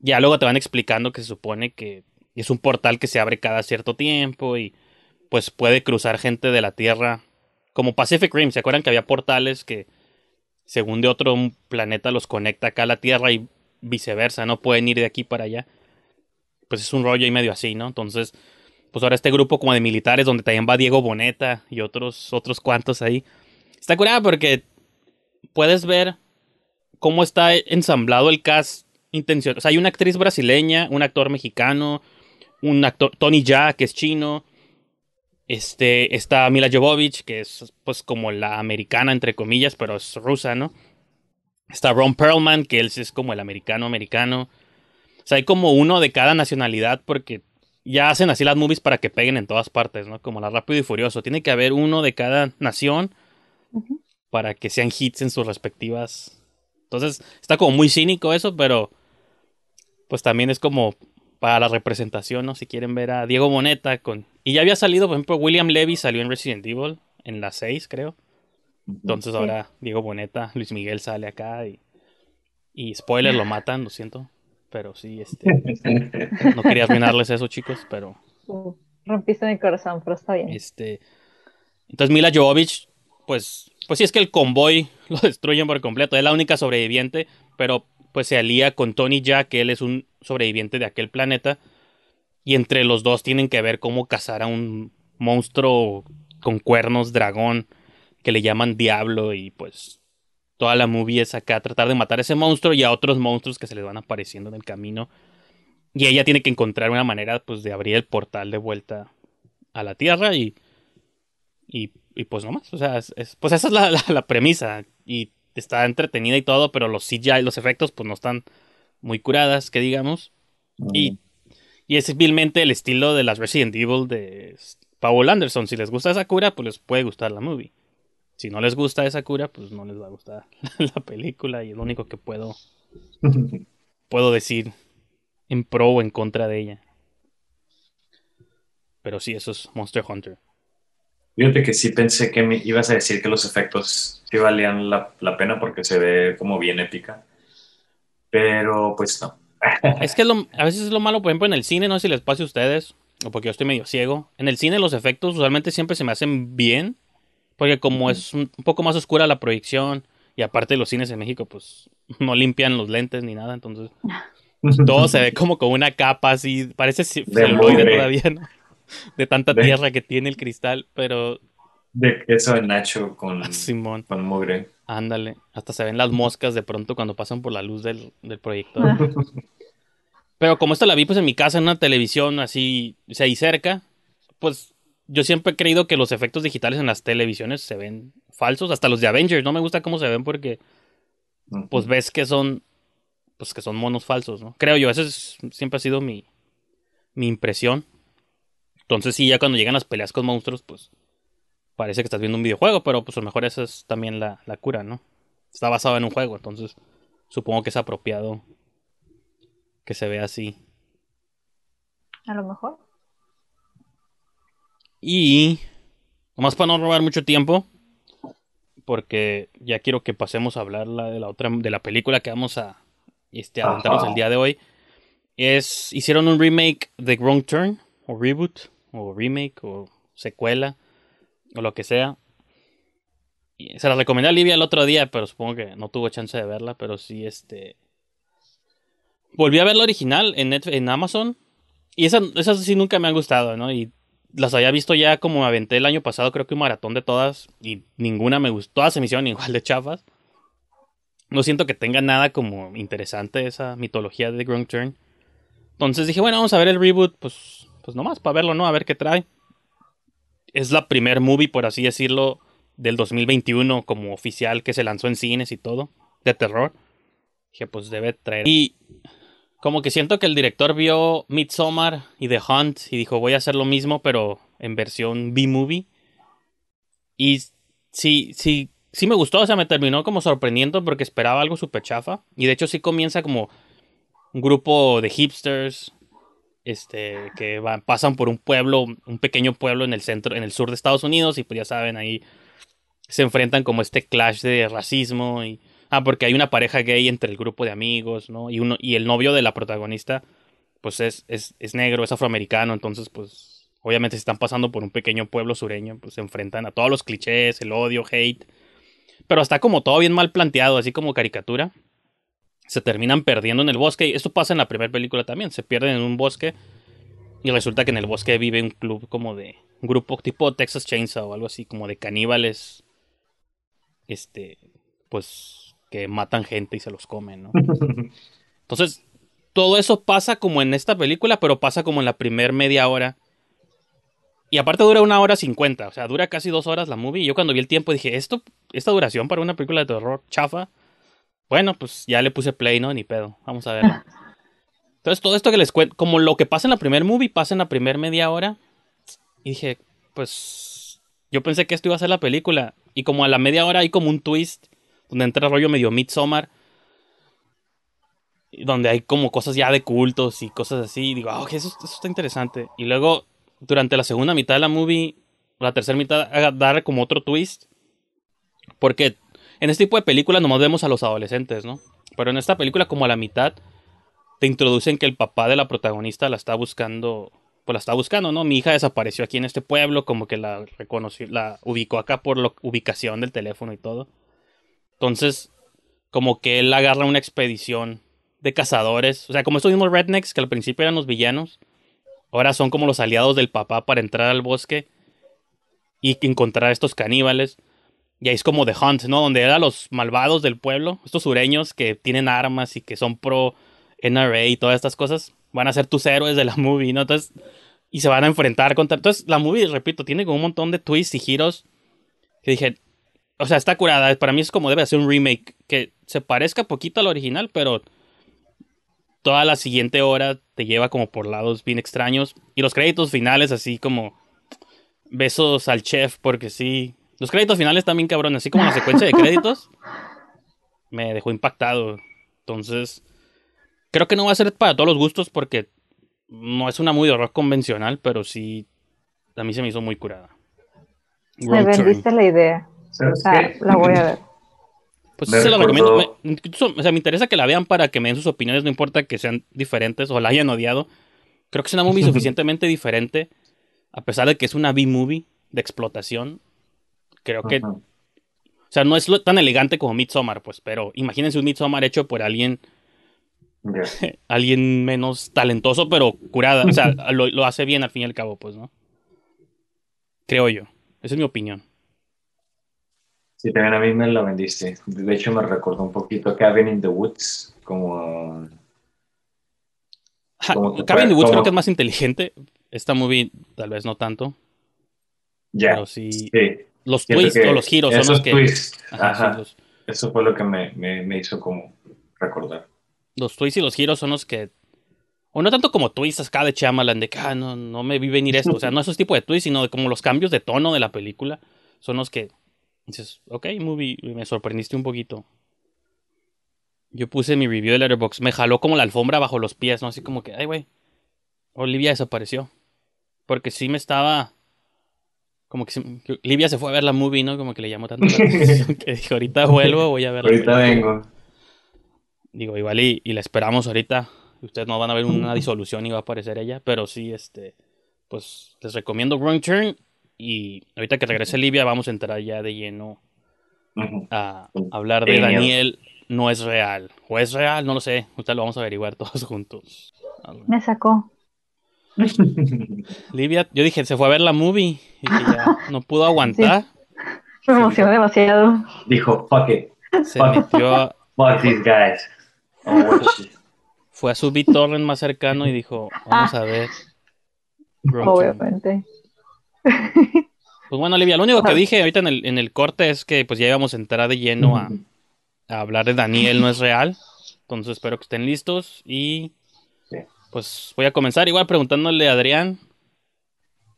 Ya luego te van explicando que se supone que y es un portal que se abre cada cierto tiempo y pues puede cruzar gente de la Tierra. Como Pacific Rim, ¿se acuerdan que había portales que según de otro planeta los conecta acá a la Tierra y viceversa, no pueden ir de aquí para allá? Pues es un rollo y medio así, ¿no? Entonces, pues ahora este grupo como de militares donde también va Diego Boneta y otros otros cuantos ahí. Está curada porque puedes ver cómo está ensamblado el cast intencional. O sea, hay una actriz brasileña, un actor mexicano, un actor, Tony Jaa, que es chino. Este, está Mila Jovovich, que es pues como la americana, entre comillas, pero es rusa, ¿no? Está Ron Perlman, que él es como el americano americano. O sea, hay como uno de cada nacionalidad porque ya hacen así las movies para que peguen en todas partes, ¿no? Como la Rápido y Furioso. Tiene que haber uno de cada nación para que sean hits en sus respectivas. Entonces, está como muy cínico eso, pero pues también es como para la representación, ¿no? Si quieren ver a Diego Boneta con... Y ya había salido, por ejemplo, William Levy salió en Resident Evil, en la 6, creo. Entonces ahora Diego Boneta, Luis Miguel sale acá y... Y spoiler, lo matan, lo siento. Pero sí, este... (laughs) no quería arruinarles eso, chicos, pero... rompiste mi corazón, pero está bien. Este... Entonces Mila Jovovich, pues... Pues sí es que el convoy (laughs) lo destruyen por completo. Es la única sobreviviente, pero pues se alía con Tony Jack, que él es un sobreviviente de aquel planeta. Y entre los dos tienen que ver cómo cazar a un monstruo con cuernos dragón que le llaman Diablo y pues toda la movie es acá tratar de matar a ese monstruo y a otros monstruos que se les van apareciendo en el camino. Y ella tiene que encontrar una manera pues de abrir el portal de vuelta a la Tierra y y, y pues nomás, o sea, es, pues esa es la, la premisa y está entretenida y todo, pero los CGI, los efectos, pues no están muy curadas, que digamos. Y, y es vilmente el estilo de las Resident Evil de Paul Anderson. Si les gusta esa cura, pues les puede gustar la movie. Si no les gusta esa cura, pues no les va a gustar (laughs) la película. Y es lo único que puedo, (laughs) puedo decir en pro o en contra de ella. Pero sí, eso es Monster Hunter. Fíjate que sí pensé que me ibas a decir que los efectos sí valían la, pena porque se ve como bien épica. Pero pues no. (laughs) es que a veces es lo malo, por ejemplo, en el cine, no sé si les pase a ustedes, o porque yo estoy medio ciego. En el cine los efectos usualmente siempre se me hacen bien, porque como es un, poco más oscura la proyección, y aparte los cines en México, pues (laughs) no limpian los lentes ni nada, entonces (laughs) todo se ve como con una capa así, parece celuloide todavía, ¿no? de tanta tierra que tiene el cristal, pero... De queso de Nacho con, Simón. con mugre. Ándale, hasta se ven las moscas de pronto cuando pasan por la luz del, proyector. pero como esto la vi pues en mi casa en una televisión así, o sea, ahí cerca, pues yo siempre he creído que los efectos digitales en las televisiones se ven falsos, hasta los de Avengers, no me gusta cómo se ven porque pues ves que son pues que son monos falsos, ¿no? Creo yo, esa es, siempre ha sido mi, mi impresión. Entonces sí, ya cuando llegan las peleas con monstruos, pues parece que estás viendo un videojuego, pero pues a lo mejor esa es también la, cura, ¿no? Está basado en un juego, entonces supongo que es apropiado que se vea así. A lo mejor. Y, nomás para no robar mucho tiempo, porque ya quiero que pasemos a hablar la, de la otra de la película que vamos a este, aventarnos el día de hoy. Es hicieron un remake de Wrong Turn o reboot o remake o secuela o lo que sea. Y se la recomendé a Livia el otro día, pero supongo que no tuvo chance de verla, pero sí este volví a ver la original en, en Amazon y esas, esas sí nunca me han gustado, ¿no? Y las había visto ya como aventé el año pasado, creo que un maratón de todas y ninguna me gustó. Todas se me hicieron igual de chafas. No siento que tenga nada como interesante esa mitología de Grung Turn. Entonces dije, bueno, vamos a ver el reboot, pues, pues nomás para verlo, ¿no? A ver qué trae. Es la primer movie, por así decirlo, del 2021 como oficial que se lanzó en cines y todo, de terror. Dije, pues debe traer. Y como que siento que el director vio Midsommar y The Hunt y dijo, voy a hacer lo mismo, pero en versión B-movie. Y sí, sí, sí me gustó, o sea, me terminó como sorprendiendo porque esperaba algo súper chafa. Y de hecho sí comienza como un grupo de hipsters este que van, pasan por un pueblo, un pequeño pueblo en el centro, en el sur de Estados Unidos y pues ya saben, ahí se enfrentan como este clash de racismo y Ah, porque hay una pareja gay entre el grupo de amigos, ¿no? Y, uno, y el novio de la protagonista, pues es, es, es negro, es afroamericano, entonces, pues, obviamente si están pasando por un pequeño pueblo sureño, pues se enfrentan a todos los clichés, el odio, hate. Pero está como todo bien mal planteado, así como caricatura. Se terminan perdiendo en el bosque. Y esto pasa en la primera película también. Se pierden en un bosque. Y resulta que en el bosque vive un club como de. Un grupo tipo Texas Chainsaw o algo así, como de caníbales. Este. Pues que matan gente y se los comen, ¿no? (laughs) Entonces, todo eso pasa como en esta película, pero pasa como en la primer media hora. Y aparte dura una hora cincuenta, o sea, dura casi dos horas la movie. Y yo cuando vi el tiempo dije, esto, esta duración para una película de terror chafa. Bueno, pues ya le puse play, ¿no? Ni pedo. Vamos a verlo. (laughs) Entonces, todo esto que les cuento, como lo que pasa en la primer movie, pasa en la primer media hora. Y dije, pues, yo pensé que esto iba a ser la película. Y como a la media hora hay como un twist donde entra el rollo medio Midsommar, donde hay como cosas ya de cultos y cosas así. Y digo, ah, eso, está interesante. Y luego, durante la segunda mitad de la movie, la tercera mitad, dar como otro twist. Porque en este tipo de películas nomás vemos a los adolescentes, ¿no? Pero en esta película, como a la mitad, te introducen que el papá de la protagonista la está buscando. Pues la está buscando, ¿no? Mi hija desapareció aquí en este pueblo, como que la reconoció, la ubicó acá por la ubicación del teléfono y todo. Entonces, como que él agarra una expedición de cazadores. O sea, como estos mismos rednecks que al principio eran los villanos, ahora son como los aliados del papá para entrar al bosque y encontrar a estos caníbales. Y ahí es como The Hunt, ¿no? Donde eran los malvados del pueblo, estos sureños que tienen armas y que son pro NRA y todas estas cosas, van a ser tus héroes de la movie, ¿no? Entonces, y se van a enfrentar contra. Entonces, la movie, repito, tiene como un montón de twists y giros que dije, o sea, está curada. Para mí es como debe ser un remake que se parezca poquito al original, pero toda la siguiente hora te lleva como por lados bien extraños. Y los créditos finales, así como besos al chef, porque sí. Los créditos finales también cabrón, así como la secuencia de créditos. (laughs) Me dejó impactado. Entonces, creo que no va a ser para todos los gustos porque no es una muy de horror convencional, pero sí, a mí se me hizo muy curada. Me vendiste la idea. La voy a ver. (clears throat) Pues se la recomiendo. Me, o sea, me interesa que la vean para que me den sus opiniones, no importa que sean diferentes o la hayan odiado. Creo que es una movie (laughs) suficientemente diferente, a pesar de que es una B-movie de explotación. Creo que. O sea, no es tan elegante como Midsommar, pues, pero imagínense un Midsommar hecho por alguien. (laughs) alguien menos talentoso, pero curada. O sea, (laughs) lo, lo hace bien al fin y al cabo, pues, ¿no? Creo yo. Esa es mi opinión. Sí, también a mí me lo vendiste. De hecho, me recordó un poquito a Cabin in the Woods, como... Cabin in the Woods creo que es más inteligente. Esta movie tal vez no tanto. Ya. Pero sí. Los twists o los giros son los que... Twists. Ajá, Eso fue lo que me, me, hizo como recordar. Los twists y los giros son los que o no tanto como twists acá de Chamalan, de que ah, no, no me vi venir esto. O sea, no esos tipos de twists, sino de como los cambios de tono de la película. Son los que dices, ok, movie, me sorprendiste un poquito. Yo puse mi review de Letterboxd, me jaló como la alfombra bajo los pies, ¿no? Así como que, ay, güey, Olivia desapareció. Porque sí me estaba como que, se- que Livia se fue a ver la movie, ¿no? Como que le llamó tanto la atención (laughs) que dijo, ahorita vuelvo, voy a ver la Ahorita película". vengo. Digo, igual y, y la esperamos ahorita. Ustedes no van a ver una disolución y va a aparecer ella, pero sí, este, pues les recomiendo Wrong Turn y ahorita que regrese Livia vamos a entrar ya de lleno a hablar de. Daniel no es real. O es real, no lo sé. Ahorita lo vamos a averiguar (laughs) todos juntos. Me sacó. (laughs) Livia, yo dije, se fue a ver la movie y que ya no pudo aguantar. Me emocionó demasiado. Dijo, fuck it, Se metió, a- fuck these guys. (laughs) It. fue a su BitTorrent más cercano y dijo, vamos a ver. Wrong Turn. Obviamente. Pues bueno, Livia, lo único que dije ahorita en el, en el corte es que pues ya íbamos a entrar de lleno a, a hablar de Daniel no es real. Entonces espero que estén listos y Sí. Pues voy a comenzar igual preguntándole a Adrián.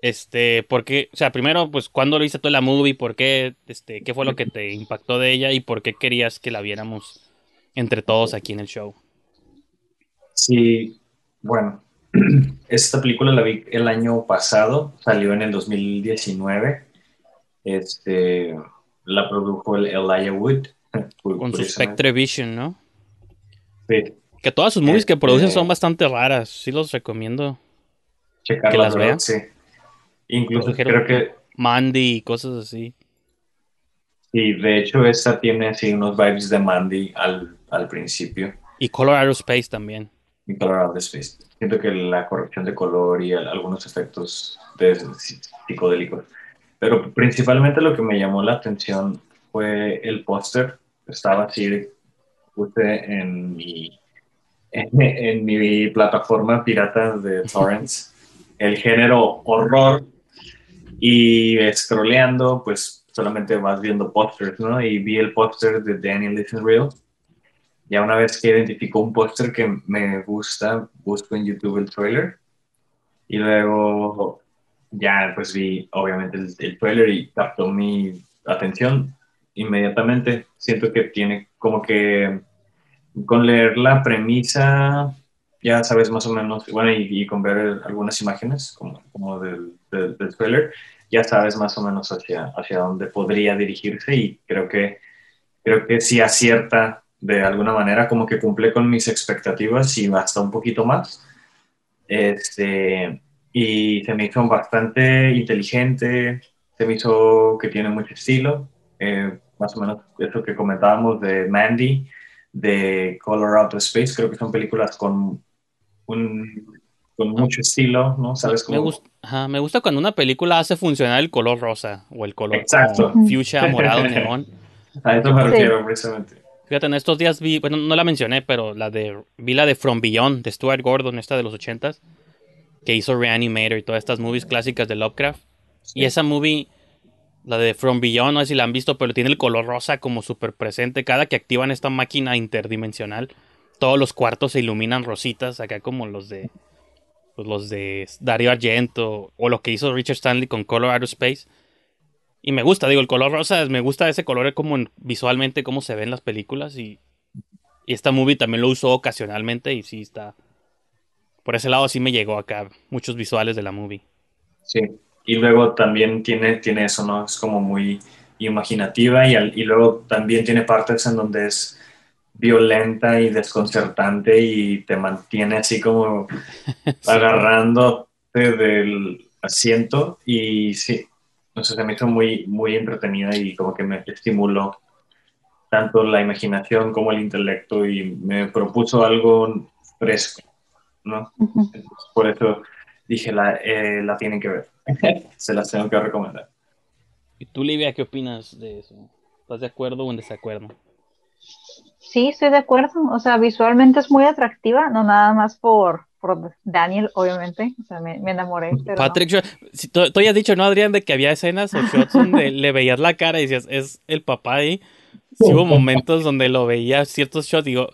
Este, ¿por qué? O sea, primero, pues, ¿cuándo lo viste tú la movie? ¿Por qué? Este, ¿qué fue lo que te impactó de ella? ¿Y por qué querías que la viéramos entre todos aquí en el show? Sí, bueno, (clears throat) esta película la vi el año pasado, salió en el 2019. Este, la produjo el Elijah Wood. (laughs) Con su. Spectre Vision, ¿no? Sí, Que todas sus movies que Este- producen son bastante raras. Sí los recomiendo. Que las ¿verdad? vea. Sí. Incluso creo que, Mandy y cosas así. sí, de hecho, esta tiene así unos vibes de Mandy al, al principio. Y Colorado Space también. y Colorado Space. Siento que la corrección de color y al- algunos efectos de, psicodélicos. Pero principalmente lo que me llamó la atención fue el póster. Estaba así, puse en mi, en, (laughs) en mi plataforma pirata de torrents el género horror y scrolleando, pues solamente vas viendo pósters, ¿no? Y vi el póster de Daniel Isn't Real ya una vez que identifico un póster que me gusta, busco en YouTube el trailer y luego ya pues vi obviamente el, el trailer y captó mi atención inmediatamente. Siento que tiene como que con leer la premisa ya sabes más o menos, bueno, y, con ver algunas imágenes como, como del trailer, ya sabes más o menos hacia, hacia dónde podría dirigirse y creo que, creo que sí acierta de alguna manera, como que cumple con mis expectativas y hasta un poquito más. Este, y se me hizo bastante inteligente, se me hizo que tiene mucho estilo, eh, más o menos eso que comentábamos de Mandy, de Color Out of Space, creo que son películas con, un, con mucho estilo, ¿no? ¿Sabes Me, cómo? gusta, ajá, me gusta cuando una película hace funcionar el color rosa o el color Exacto. fuchsia, morado, neón. (laughs) A eso me Sí. refiero precisamente. Fíjate, en estos días vi, bueno, no la mencioné, pero la de, vi la de From Beyond, de Stuart Gordon, esta de los ochentas, que hizo Reanimator y todas estas movies clásicas de Lovecraft. Y esa movie, la de From Beyond, no sé si la han visto, pero tiene el color rosa como súper presente. Cada que activan esta máquina interdimensional, todos los cuartos se iluminan rositas, acá como los de pues, los de Dario Argento o lo que hizo Richard Stanley con Color Out of Space. Y me gusta, digo, el color rosa, me gusta ese color como en- visualmente cómo se ven las películas y, y esta movie también lo usó ocasionalmente y sí está... Por ese lado sí me llegó acá muchos visuales de la movie. Sí, y luego también tiene, tiene eso, ¿no? Es como muy imaginativa y, al- y luego también tiene partes en donde es violenta y desconcertante y te mantiene así como (laughs) agarrándote del asiento y sí, sé, se me hizo muy, muy entretenida y como que me estimuló tanto la imaginación como el intelecto y me propuso algo fresco, ¿no? Entonces, por eso dije, la, eh, la tienen que ver. (laughs) Se las tengo que recomendar. ¿Y tú, Livia, qué opinas de eso? ¿Estás de acuerdo o en desacuerdo? Sí, estoy de acuerdo. O sea, visualmente es muy atractiva, no nada más por, por Daniel, obviamente. O sea, me, me enamoré. (laughs) Pero Patrick, si tú, tú ya has dicho, ¿no, Adrián? De que había escenas o shots (laughs) donde le veías la cara y decías, es el papá ahí. Sí hubo momentos donde lo veía, ciertos shots, digo,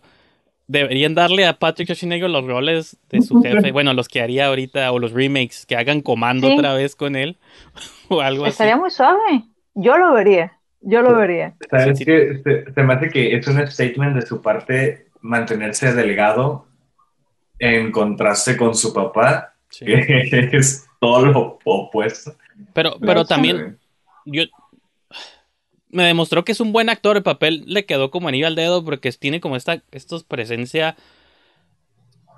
deberían darle a Patrick Schwarzenegger los roles de su (laughs) jefe, bueno, los que haría ahorita, o los remakes, que hagan comando Sí. otra vez con él, (laughs) o algo así. Estaría muy suave. Yo lo vería. Yo lo vería. ¿Sabes Sí, sí. qué? Se, se me hace que es un statement de su parte mantenerse delgado en contraste con su papá, Sí. que (laughs) es todo lo opuesto. Pero, pero también, yo, me demostró que es un buen actor. El papel le quedó como anillo al dedo porque tiene como esta, estos presencia.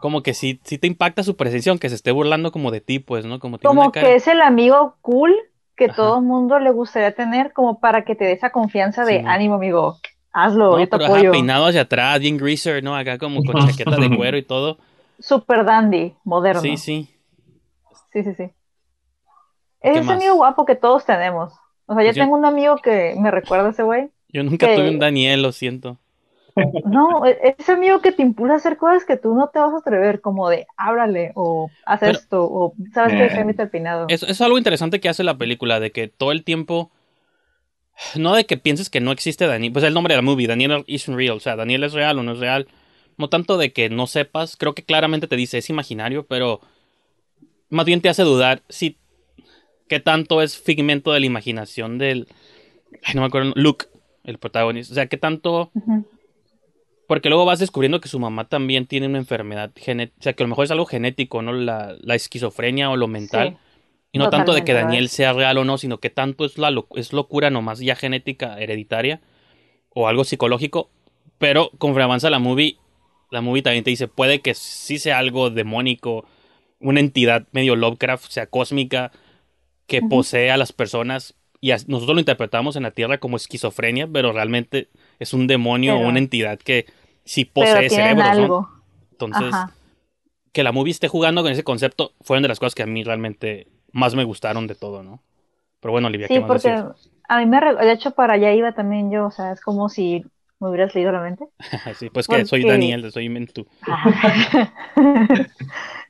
Como que sí, sí te impacta su presencia, aunque se esté burlando como de ti, pues, ¿no? Como, como que es el amigo cool que todo el mundo le gustaría tener, como para que te dé esa confianza de ánimo, amigo. Hazlo, yo te apoyo. peinado hacia atrás, bien greaser, ¿no? Acá como con chaqueta de cuero y todo. Super dandy, moderno. Sí, sí. Sí, sí, sí. Es ese amigo guapo que todos tenemos. O sea, yo, tengo un amigo que me recuerda a ese güey. Yo nunca tuve un Daniel, lo siento. No, e-, ese amigo que te impulsa a hacer cosas que tú no te vas a atrever, como de ábrale o haz esto o sabes que eh, el peinado. Es, es algo interesante que hace la película, de que todo el tiempo, no de que pienses que no existe Daniel, pues el nombre de la movie, Daniel isn't real, o sea, Daniel es real o no es real, no tanto de que no sepas, creo que claramente te dice es imaginario, pero más bien te hace dudar si qué tanto es figmento de la imaginación del. Ay, no me acuerdo. Luke, el protagonista. O sea, qué tanto. Porque luego vas descubriendo que su mamá también tiene una enfermedad genética. O sea, que a lo mejor es algo genético, ¿no? La, esquizofrenia o lo mental. y no tanto de que Daniel sea real o no, sino que tanto es, la es locura nomás ya genética, hereditaria. O algo psicológico. Pero conforme avanza la movie, la movie también te dice, puede que sí sea algo demónico, una entidad medio Lovecraft, o sea, cósmica, que posee a las personas y nosotros lo interpretamos en la Tierra como esquizofrenia, pero realmente es un demonio o una entidad que sí posee cerebro. Entonces, que la movie esté jugando con ese concepto fueron de las cosas que a mí realmente más me gustaron de todo, ¿no? Pero bueno, Olivia, sí, porque a mí me... De hecho, para allá iba también yo, o sea, es como si me hubieras leído la mente. (laughs) sí, pues que soy Daniel, soy Mentú. (laughs)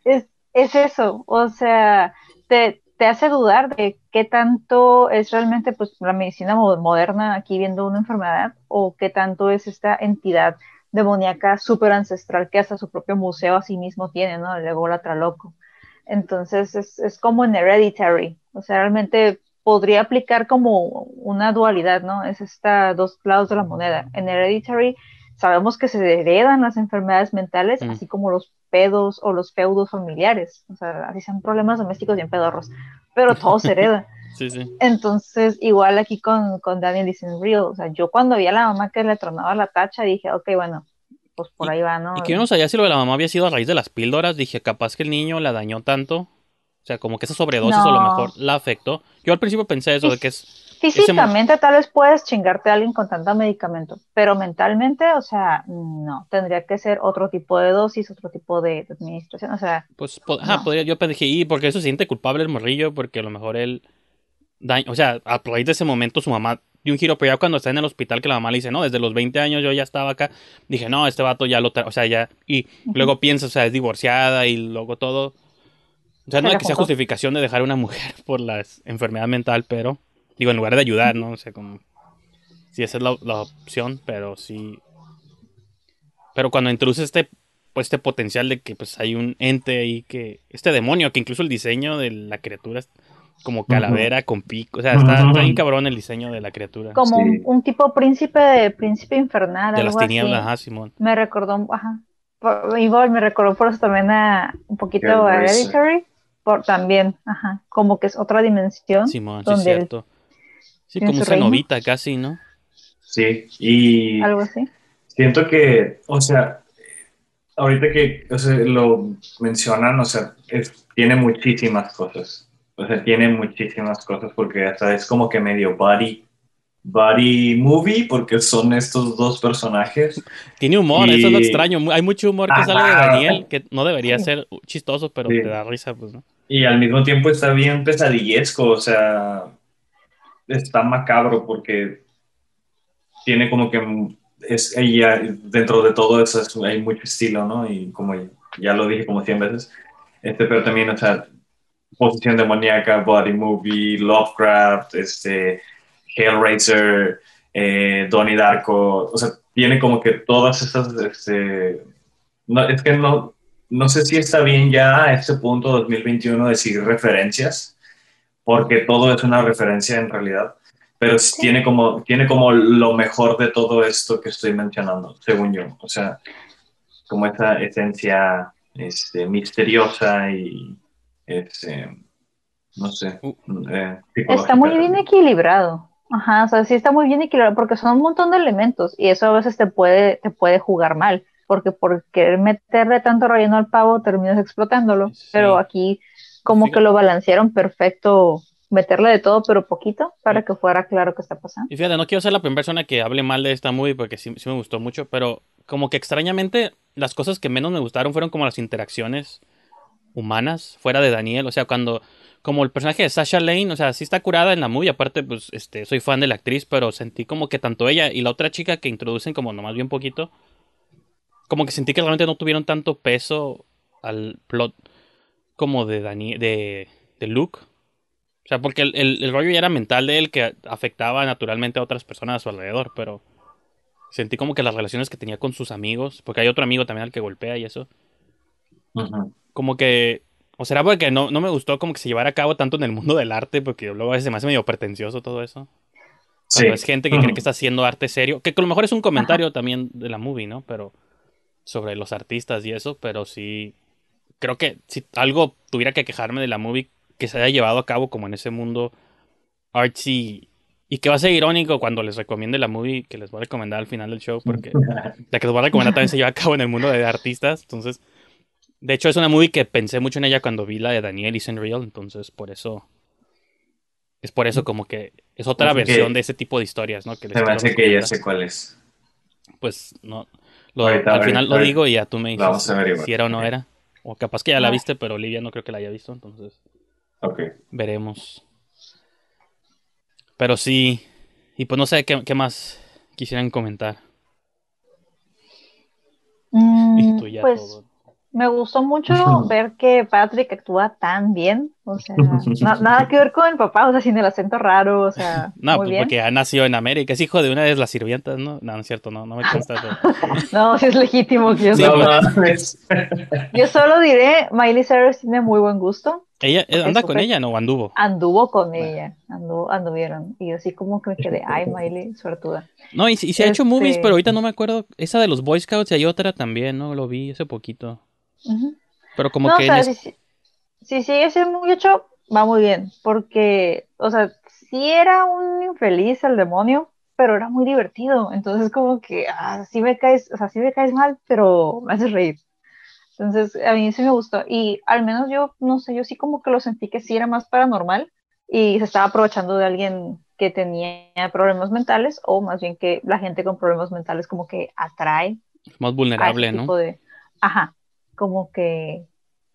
es, es eso, o sea, te, te hace dudar de qué tanto es realmente pues, la medicina moderna aquí viendo una enfermedad o qué tanto es esta entidad demoníaca súper ancestral que hasta su propio museo a sí mismo tiene, ¿no? El ególatra loco. Entonces es, es como en Hereditary, o sea, realmente podría aplicar como una dualidad, ¿no? Es esta dos lados de la moneda. En Hereditary sabemos que se heredan las enfermedades mentales, así como los pedos o los feudos familiares, o sea, así sean problemas domésticos bien pedorros, pero todo se hereda. (laughs) sí, sí. Entonces, igual aquí con, con Daniel dicen real, o sea, yo cuando vi a la mamá que le tronaba la tacha, dije, ok, bueno, pues por ahí va, ¿no? Y que no sabía si lo de la mamá había sido a raíz de las píldoras, dije, capaz que el niño la dañó tanto, o sea, como que esa sobredosis a lo mejor la afectó. Yo al principio pensé eso, de que es Físicamente tal vez puedes chingarte a alguien con tanto medicamento, pero mentalmente, o sea, no, tendría que ser otro tipo de dosis, otro tipo de, administración, o sea. Pues, podría, yo pensé, y porque eso se siente culpable el morrillo, porque a lo mejor él, o sea, a raíz de ese momento su mamá dio un giro, pero ya cuando está en el hospital que la mamá le dice, no, desde los 20 años yo ya estaba acá, dije, no, este vato ya lo, o sea, ya, y luego piensa, o sea, es divorciada y luego todo. O sea, no es que sea justificación de dejar a una (laughs) mujer por la enfermedad mental, pero Digo, en lugar de ayudar, ¿no? O sea, como... Sí, esa es la, opción, pero sí... Pero cuando introduce este, pues, este potencial de que pues hay un ente ahí que... Este demonio, que incluso el diseño de la criatura es como calavera con pico. O sea, está, bien cabrón el diseño de la criatura. Como un, tipo príncipe de príncipe infernal. De las tinieblas, ajá, Simón. Me recordó, ajá. igual me recordó por eso también a un poquito a Hereditary. Por, también, ajá. Como que es otra dimensión. Simón, sí, cierto. Sí, como un cenovita casi, ¿no? Sí, y... Algo así. Siento que, o sea, ahorita que lo mencionan, o sea, tiene muchísimas cosas. O sea, tiene muchísimas cosas porque hasta es como que medio body, body movie porque son estos dos personajes. (laughs) Tiene humor, eso es lo extraño. Hay mucho humor que sale de Daniel que no debería ser chistoso, pero te da risa, pues, ¿no? Y al mismo tiempo está bien pesadillesco, o sea, está macabro porque tiene como que es ella dentro de todo eso hay mucho estilo, ¿no? Y como ya lo dije como 100 veces, este, pero también, o sea, posición demoníaca, body movie, Lovecraft, este, Hellraiser, eh, Donnie Darko, o sea, tiene como que todas esas, este, no, es que no, no sé si está bien ya a este punto 2021 decir referencias, porque todo es una referencia en realidad, pero tiene, como, tiene como lo mejor de todo esto que estoy mencionando, según yo. O sea, como esa esencia este, misteriosa y este, no sé. Uh. eh, Está muy bien equilibrado. Ajá, o sea, sí está muy bien equilibrado porque son un montón de elementos y eso a veces te puede, te puede jugar mal, porque por querer meterle tanto relleno al pavo terminas explotándolo, Sí. pero aquí como Fíjate. que lo balancearon perfecto, meterle de todo pero poquito para que fuera claro qué está pasando. Y fíjate, no quiero ser la primera persona que hable mal de esta movie porque sí, sí me gustó mucho, pero como que extrañamente las cosas que menos me gustaron fueron como las interacciones humanas fuera de Daniel, o sea, cuando como el personaje de Sasha Lane, o sea, sí está curada en la movie, aparte pues este soy fan de la actriz, pero sentí como que tanto ella y la otra chica que introducen como nomás bien poquito, como que sentí que realmente no tuvieron tanto peso al plot como de Daniel de, de Luke. O sea, porque el, el- el rollo ya era mental de él que afectaba naturalmente a otras personas a su alrededor, pero sentí como que las relaciones que tenía con sus amigos, porque hay otro amigo también al que golpea y eso, como que, o será porque no, no me gustó como que se llevara a cabo tanto en el mundo del arte, porque luego a veces se me hace medio pretencioso todo eso. Sí. Cuando es gente que cree que está haciendo arte serio, que a lo mejor es un comentario también de la movie, ¿no? Pero sobre los artistas y eso, pero sí, creo que si algo tuviera que quejarme de la movie que se haya llevado a cabo como en ese mundo artsy y que va a ser irónico cuando les recomiende la movie que les voy a recomendar al final del show, porque (laughs) la que les voy a recomendar también se lleva a cabo en el mundo de artistas, entonces, de hecho es una movie que pensé mucho en ella cuando vi la de Daniel Isn't Real, entonces por eso, es por eso como que es otra Así versión de ese tipo de historias, ¿no? Que les me hace que ya sé cuál es. Pues no, lo- Ahorita, al final ahorita, lo digo y ya tú me dices si era o no era, o capaz que ya la Ah. viste, pero Olivia no creo que la haya visto, entonces Ok. veremos. Pero sí, y pues no sé qué, qué más quisieran comentar. Mm, Y tú ya pues todo. Me gustó mucho ver que Patrick actúa tan bien, o sea, na- (laughs) nada que ver con el papá, o sea, sin el acento raro, o sea, (laughs) No, muy pues bien. porque nació en América, es hijo de una de las sirvientas, ¿no? No, no es cierto, no, no me consta. (laughs) No, sí es legítimo que yo, Sí, No solo, mames. yo solo diré, Miley Cyrus tiene muy buen gusto, ¿Ella eh, anda con ella, no? ¿O anduvo? anduvo con ella, andu- anduvieron, y yo así como que me quedé, ay, Miley, suertuda. No, y, y se ha hecho movies, Este- pero ahorita no me acuerdo. Esa de los Boy Scouts y hay otra también, ¿no? Lo vi hace poquito. Pero como No, que o sea, es- si, si sigue siendo muy hecho, va muy bien, porque, o sea, sí era un infeliz el demonio, pero era muy divertido, entonces como que, ah, sí me caes, o sea, sí me caes mal, pero me haces reír. Entonces, a mí sí me gustó, y al menos yo, no sé, yo sí como que lo sentí que sí era más paranormal, y se estaba aprovechando de alguien que tenía problemas mentales, o más bien que la gente con problemas mentales como que atrae más a vulnerable, ¿no? de, ajá, como que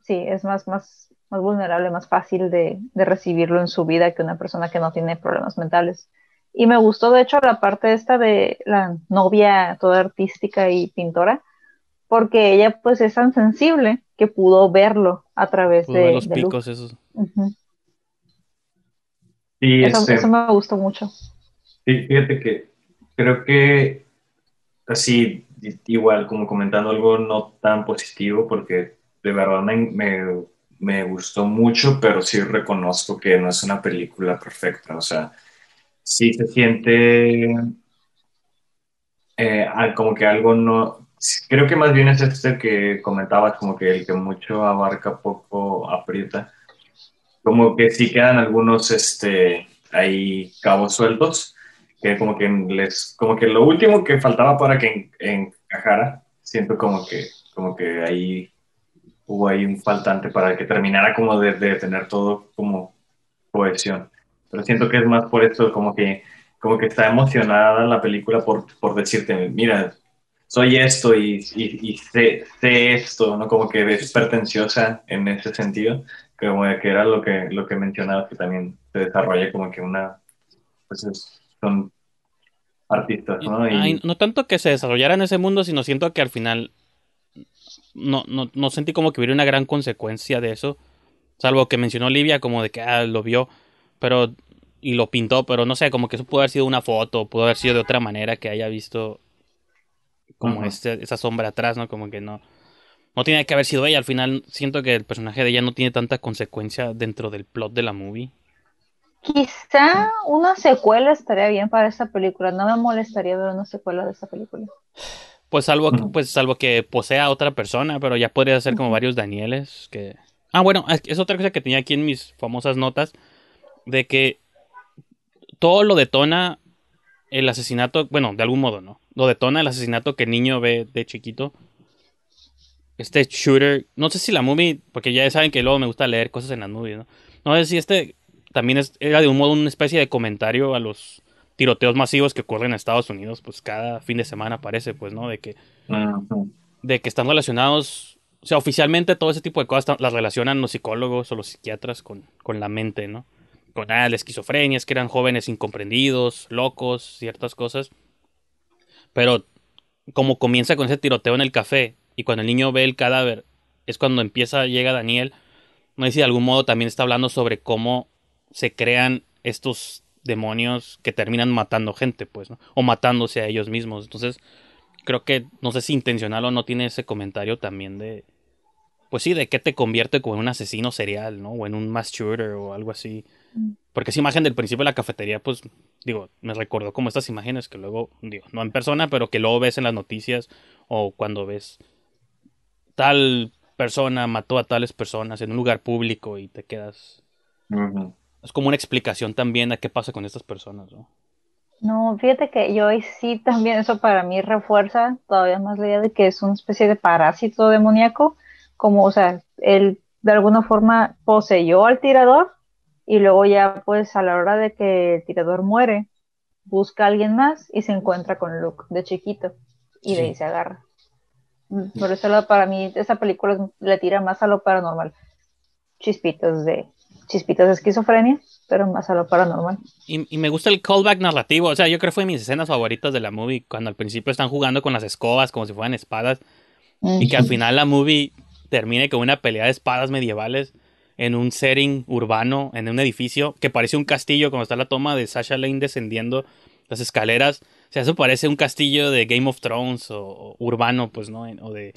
sí, es más, más, más vulnerable, más fácil de, de recibirlo en su vida que una persona que no tiene problemas mentales. Y me gustó, de hecho, la parte esta de la novia toda artística y pintora, porque ella pues es tan sensible que pudo verlo a través Pudo ver de, los de Luke. picos esos. Sí, Eso, este, eso me gustó mucho. sí, fíjate que creo que así, igual, como comentando algo no tan positivo, porque de verdad me, me, me gustó mucho, pero sí reconozco que no es una película perfecta. O sea, sí se siente eh, como que algo no. Creo que más bien es este que comentabas, como que el que mucho abarca, poco aprieta. Como que sí quedan algunos este, ahí cabos sueltos, que como que les, como que lo último que faltaba para que en- encajara, siento como que, como que ahí hubo ahí un faltante para que terminara como de, de tener todo como cohesión. Pero siento que es más por esto, como que, como que está emocionada la película por, por decirte, mira, soy esto y, y, y sé, sé esto, ¿no? Como que es pretenciosa en ese sentido, como que era lo que, lo que mencionabas, que también se desarrolla como que una, pues es- son artistas, ¿no? Y, Ay, no tanto que se desarrollara en ese mundo, sino siento que al final no, no, no sentí como que hubiera una gran consecuencia de eso. Salvo que mencionó Olivia como de que ah, lo vio, pero y lo pintó, pero no sé, como que eso pudo haber sido una foto, pudo haber sido de otra manera que haya visto como este- esa sombra atrás, ¿no? Como que no. No tiene que haber sido ella. Al final siento que el personaje de ella no tiene tanta consecuencia dentro del plot de la movie. Quizá una secuela estaría bien para esta película. No me molestaría ver una secuela de esta película. Pues salvo, Ujú. pues salvo que posea a otra persona, pero ya podría ser como varios Danieles que... Ah, bueno, es otra cosa que tenía aquí en mis famosas notas, de que todo lo detona el asesinato, bueno, de algún modo, ¿no? Lo detona el asesinato que el niño ve de chiquito. Este shooter, no sé si la movie, porque ya saben que luego me gusta leer cosas en las movies, ¿no? No sé si este también es, era de un modo una especie de comentario a los tiroteos masivos que ocurren en Estados Unidos, pues cada fin de semana parece, pues, ¿no? De que, de que están relacionados, o sea, oficialmente todo ese tipo de cosas las relacionan los psicólogos o los psiquiatras con, con la mente, ¿no? Con ah, la esquizofrenia, es que eran jóvenes incomprendidos, locos, ciertas cosas. Pero como comienza con ese tiroteo en el café y cuando el niño ve el cadáver, es cuando empieza, llega Daniel, no sé si de algún modo también está hablando sobre cómo se crean estos demonios que terminan matando gente, pues, ¿no? O matándose a ellos mismos. Entonces, creo que, no sé si intencional o no tiene ese comentario también de, pues sí, de qué te convierte como en un asesino serial, ¿no? O en un mass shooter o algo así. Mm. Porque esa imagen del principio de la cafetería, pues, digo, me recordó como estas imágenes que luego, digo, no en persona, pero que luego ves en las noticias o cuando ves tal persona mató a tales personas en un lugar público y te quedas es como una explicación también a qué pasa con estas personas, ¿no? No, fíjate que yo sí también eso para mí refuerza todavía más la idea de que es una especie de parásito demoníaco, como, o sea, él de alguna forma poseyó al tirador y luego ya pues a la hora de que el tirador muere, busca a alguien más y se encuentra con Luke de chiquito y de ahí se agarra. Mm, por eso para mí esa película le tira más a lo paranormal. Chispitos de chispitas de esquizofrenia, pero más a lo paranormal. Y, me gusta el callback narrativo, o sea, yo creo que fue de mis escenas favoritas de la movie, cuando al principio están jugando con las escobas como si fueran espadas, y que al final la movie termine con una pelea de espadas medievales en un setting urbano, en un edificio, que parece un castillo, como está la toma de Sasha Lane descendiendo las escaleras. O sea, eso parece un castillo de Game of Thrones o, urbano, pues, ¿no? O de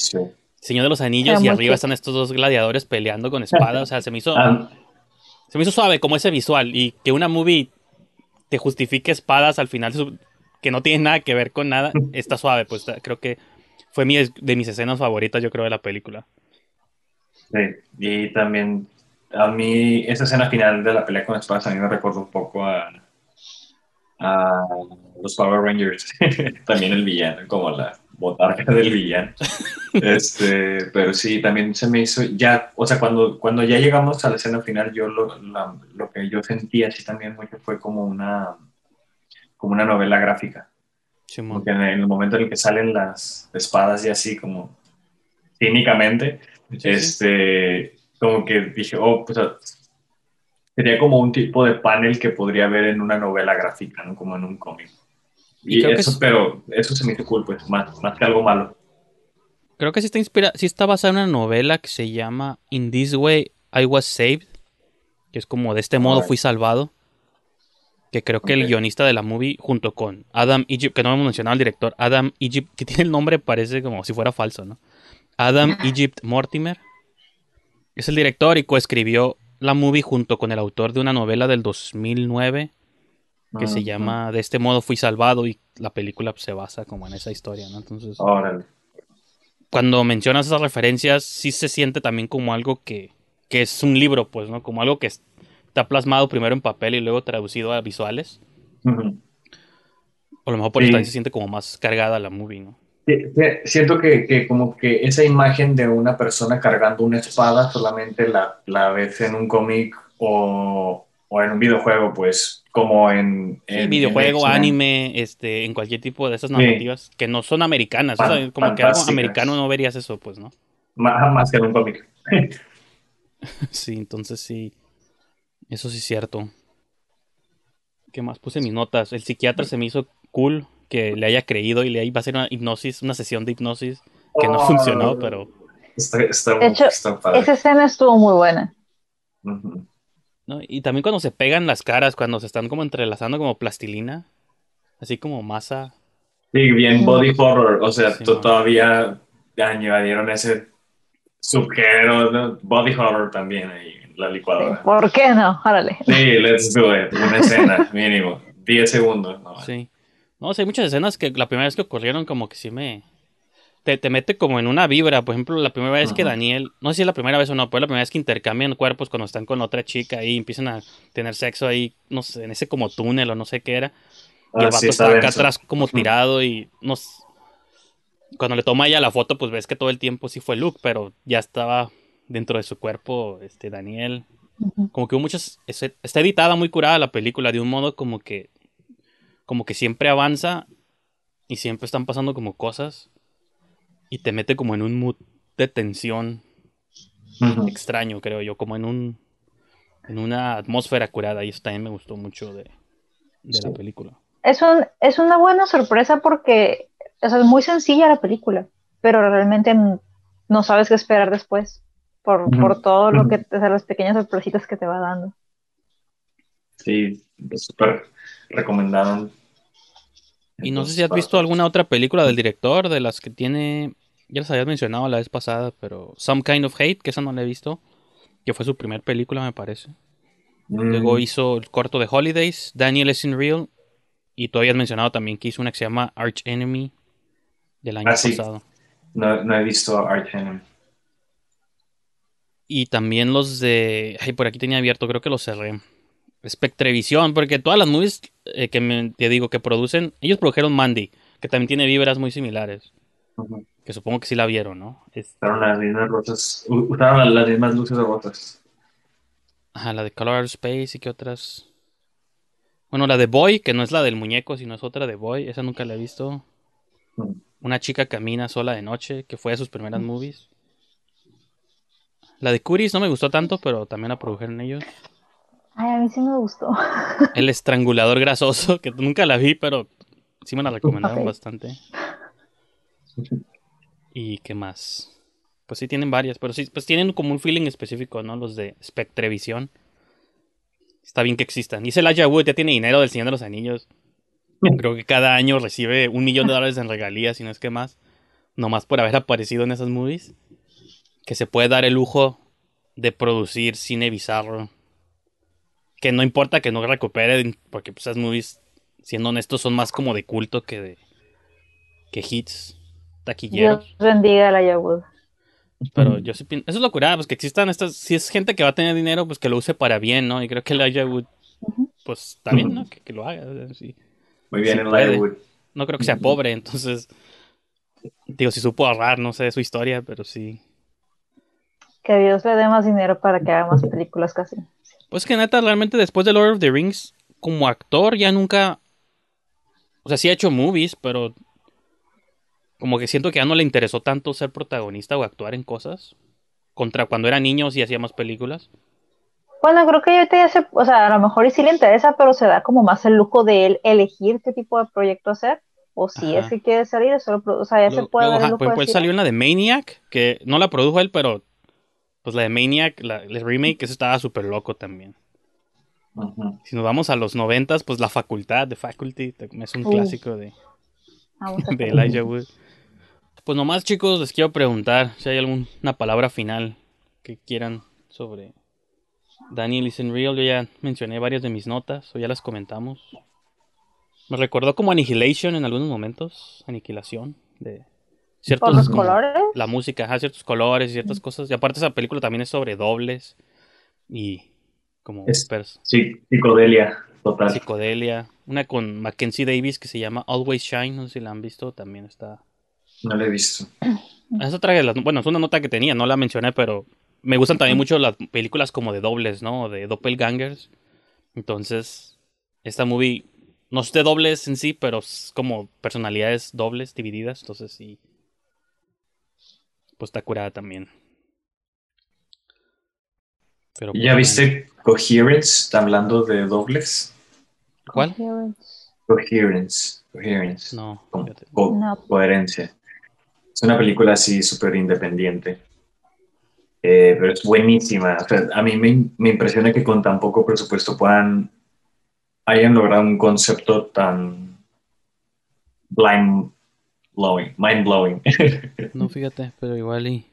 Señor de los Anillos, y arriba están estos dos gladiadores peleando con espadas. O sea, se me hizo. Ah, se me hizo suave como ese visual y que una movie te justifique espadas al final que no tiene nada que ver con nada, (laughs) está suave, pues creo que fue mi, de mis escenas favoritas, yo creo, de la película. Sí, y también a mí esa escena final de la pelea con espadas a mí me recuerda un poco a, a los Power Rangers, (laughs) también el villano, como la, botarga del villano. Este, pero sí, también se me hizo, ya, o sea, cuando, cuando ya llegamos a la escena final, yo lo, lo que yo sentía así también mucho fue como una, como una novela gráfica. Porque en el momento en el que salen las espadas y así como cínicamente, este, como que dije, oh, pues sería como un tipo de panel que podría haber en una novela gráfica, ¿no? Como en un cómic. Y, eso, pero eso se me hizo cool, pues, más, que algo malo. Creo que sí está inspira sí está basada en una novela que se llama In This Way I Was Saved, que es como de este modo fui salvado. Que creo que el guionista de la movie, junto con Adam Egypt, que no hemos mencionado al director, Adam Egypt, que tiene el nombre, parece como si fuera falso, ¿no? Adam Egypt Mortimer. Es el director y coescribió la movie junto con el autor de una novela del 2009 que se llama De este modo fui salvado y la película se basa como en esa historia, ¿no? Entonces, cuando mencionas esas referencias, sí se siente también como algo que, que es un libro, pues, ¿no? Como algo que está plasmado primero en papel y luego traducido a visuales. O a lo mejor por eso también se siente como más cargada la movie, ¿no? siento que, que, como que esa imagen de una persona cargando una espada solamente la, la ves en un cómic o, o en un videojuego, pues como en, videojuego, anime, este, en cualquier tipo de esas narrativas que no son americanas. como que algo americano no verías eso, pues, ¿no? Más, que en un cómic. (laughs) sí, entonces sí. Eso sí es cierto. ¿Qué más puse mis notas? El psiquiatra se me hizo cool que le haya creído y le iba a hacer una hipnosis, una sesión de hipnosis que no oh. funcionó, pero. Está, está, de hecho, esa escena estuvo muy buena. Y también cuando se pegan las caras, cuando se están como entrelazando como plastilina, así como masa. Sí, bien body horror, o sea, todavía añadieron ese subgénero, body horror también ahí en la licuadora. ¿Por qué no? Órale. Sí, let's do it, una escena (laughs) mínimo, 10 segundos. Sí. No, hay muchas escenas que la primera vez que ocurrieron como que sí me... te, te mete como en una vibra. Por ejemplo, la primera vez que. Daniel, no sé si es la primera vez o no, pero la primera vez que intercambian cuerpos cuando están con otra chica y empiezan a tener sexo ahí, no sé, en ese como túnel o no sé qué era. Y Ah, el vato está está acá atrás como tirado y no Cuando le toma ella la foto, pues ves que todo el tiempo sí fue Luke, pero ya estaba dentro de su cuerpo este Daniel. Como que hubo muchas... es- Está editada muy curada la película, de un modo como que... Como que siempre avanza y siempre están pasando como cosas y te mete como en un mood de tensión extraño, creo yo, como en un... En una atmósfera curada y eso también me gustó mucho de, de la película. Es, un, es una buena sorpresa porque o sea, es muy sencilla la película, pero realmente no sabes qué esperar después por, por todo lo que, o sea, las pequeñas sorpresitas que te va dando. Sí, súper recomendaron. Y no sé si has visto alguna otra película del director, de las que tiene, ya las habías mencionado la vez pasada, pero Some Kind of Hate, que esa no la he visto, que fue su primer película me parece. Mm, Luego hizo el corto de Holidays, Daniel is in Real, y tú habías mencionado también que hizo una que se llama Arch Enemy del año Ah, sí. pasado. no, no he visto Art Enemy. Y también los de, ay, por aquí tenía abierto, creo que los cerré. Spectrevisión, porque todas las movies eh, que me, te digo que producen, ellos produjeron Mandy, que también tiene vibras muy similares, Ujú. Que supongo que sí la vieron, ¿no? Usaron las mismas rosas, usaron las, mismas luces. Ajá, la de Color Space y qué otras. Bueno, la de Boy, que no es la del muñeco, sino es otra de Boy, esa nunca la he visto. Ujú. Una chica camina sola de noche, que fue de sus primeras movies. La de Curis no me gustó tanto, pero también la produjeron ellos. Ay, a mí sí me gustó. (laughs) El estrangulador grasoso, que nunca la vi, pero sí me la (laughs) recomendaron Ok. bastante. (laughs) ¿Y qué más? Pues sí tienen varias, pero sí, pues tienen como un feeling específico, ¿no? Los de Spectrevisión. Está bien que existan. Dice Elijah Wood, ya tiene dinero del Señor de los Anillos. Creo que cada año recibe un millón de dólares en regalías, si no es que más. Nomás por haber aparecido en esas movies. Que se puede dar el lujo de producir cine bizarro. Que no importa que no recupere, porque pues, esas movies, siendo honestos, son más como de culto que de que hits taquilleros. Dios bendiga la Yahoo. Pero yo sí pienso, eso es locura, pues que existan estas, si es gente que va a tener dinero, pues que lo use para bien, ¿no? Y creo que Wood, Ujú. pues está bien, ¿no? Que, que lo haga, o sea, sí. Muy bien Sí en puede. Lightwood. No creo que sea pobre, entonces, digo, si supo ahorrar, no sé su historia, pero sí. Que Dios le dé más dinero para que haga más películas casi. Pues que neta, realmente después de Lord of the Rings, como actor ya nunca, o sea, sí ha hecho movies, pero como que siento que ya no le interesó tanto ser protagonista o actuar en cosas. Contra cuando era niño sí hacía más películas. Bueno, creo que ahorita ya se, o sea, a lo mejor y sí le interesa, pero se da como más el lujo de él elegir qué tipo de proyecto hacer. O si Ajá. es que quiere salir, solo, produ- o sea, ya se puede luego, dar el lujo de él decir, salió en la de Maniac, que no la produjo él, pero pues la de Maniac, la, el remake, eso estaba súper loco también. Si nos vamos a los noventas, pues La Facultad, de Faculty, es un clásico de, (laughs) de Elijah Wood. Pues nomás chicos, les quiero preguntar si hay alguna palabra final que quieran sobre Daniel is in Real. Yo ya mencioné varias de mis notas, o ya las comentamos. Me recordó como Annihilation en algunos momentos, aniquilación de ciertos los colores. la música, ajá, ciertos colores y ciertas cosas. Y aparte esa película también es sobre dobles y como Es- Sí, psicodelia, total. psicodelia. Una con Mackenzie Davis que se llama Always Shine, no sé si la han visto, también está. No lo he visto. Es otra de las, bueno, es una nota que tenía, no la mencioné, pero me gustan también mucho las películas como de dobles, ¿no? De doppelgangers. Entonces, esta movie no es de dobles en sí, pero es como personalidades dobles divididas, entonces sí. Pues está curada también. Pero, ¿Y pues, ¿Ya viste Coherence? Hablando de dobles. ¿Cuál? Coherence. Coherence. No, Como fíjate. co- No. coherencia. Es una película así súper independiente. Eh, pero es buenísima. O sea, a mí me, me impresiona que con tan poco presupuesto puedan hayan logrado un concepto tan blind blowing, mind blowing. (laughs) No, fíjate, pero igual y.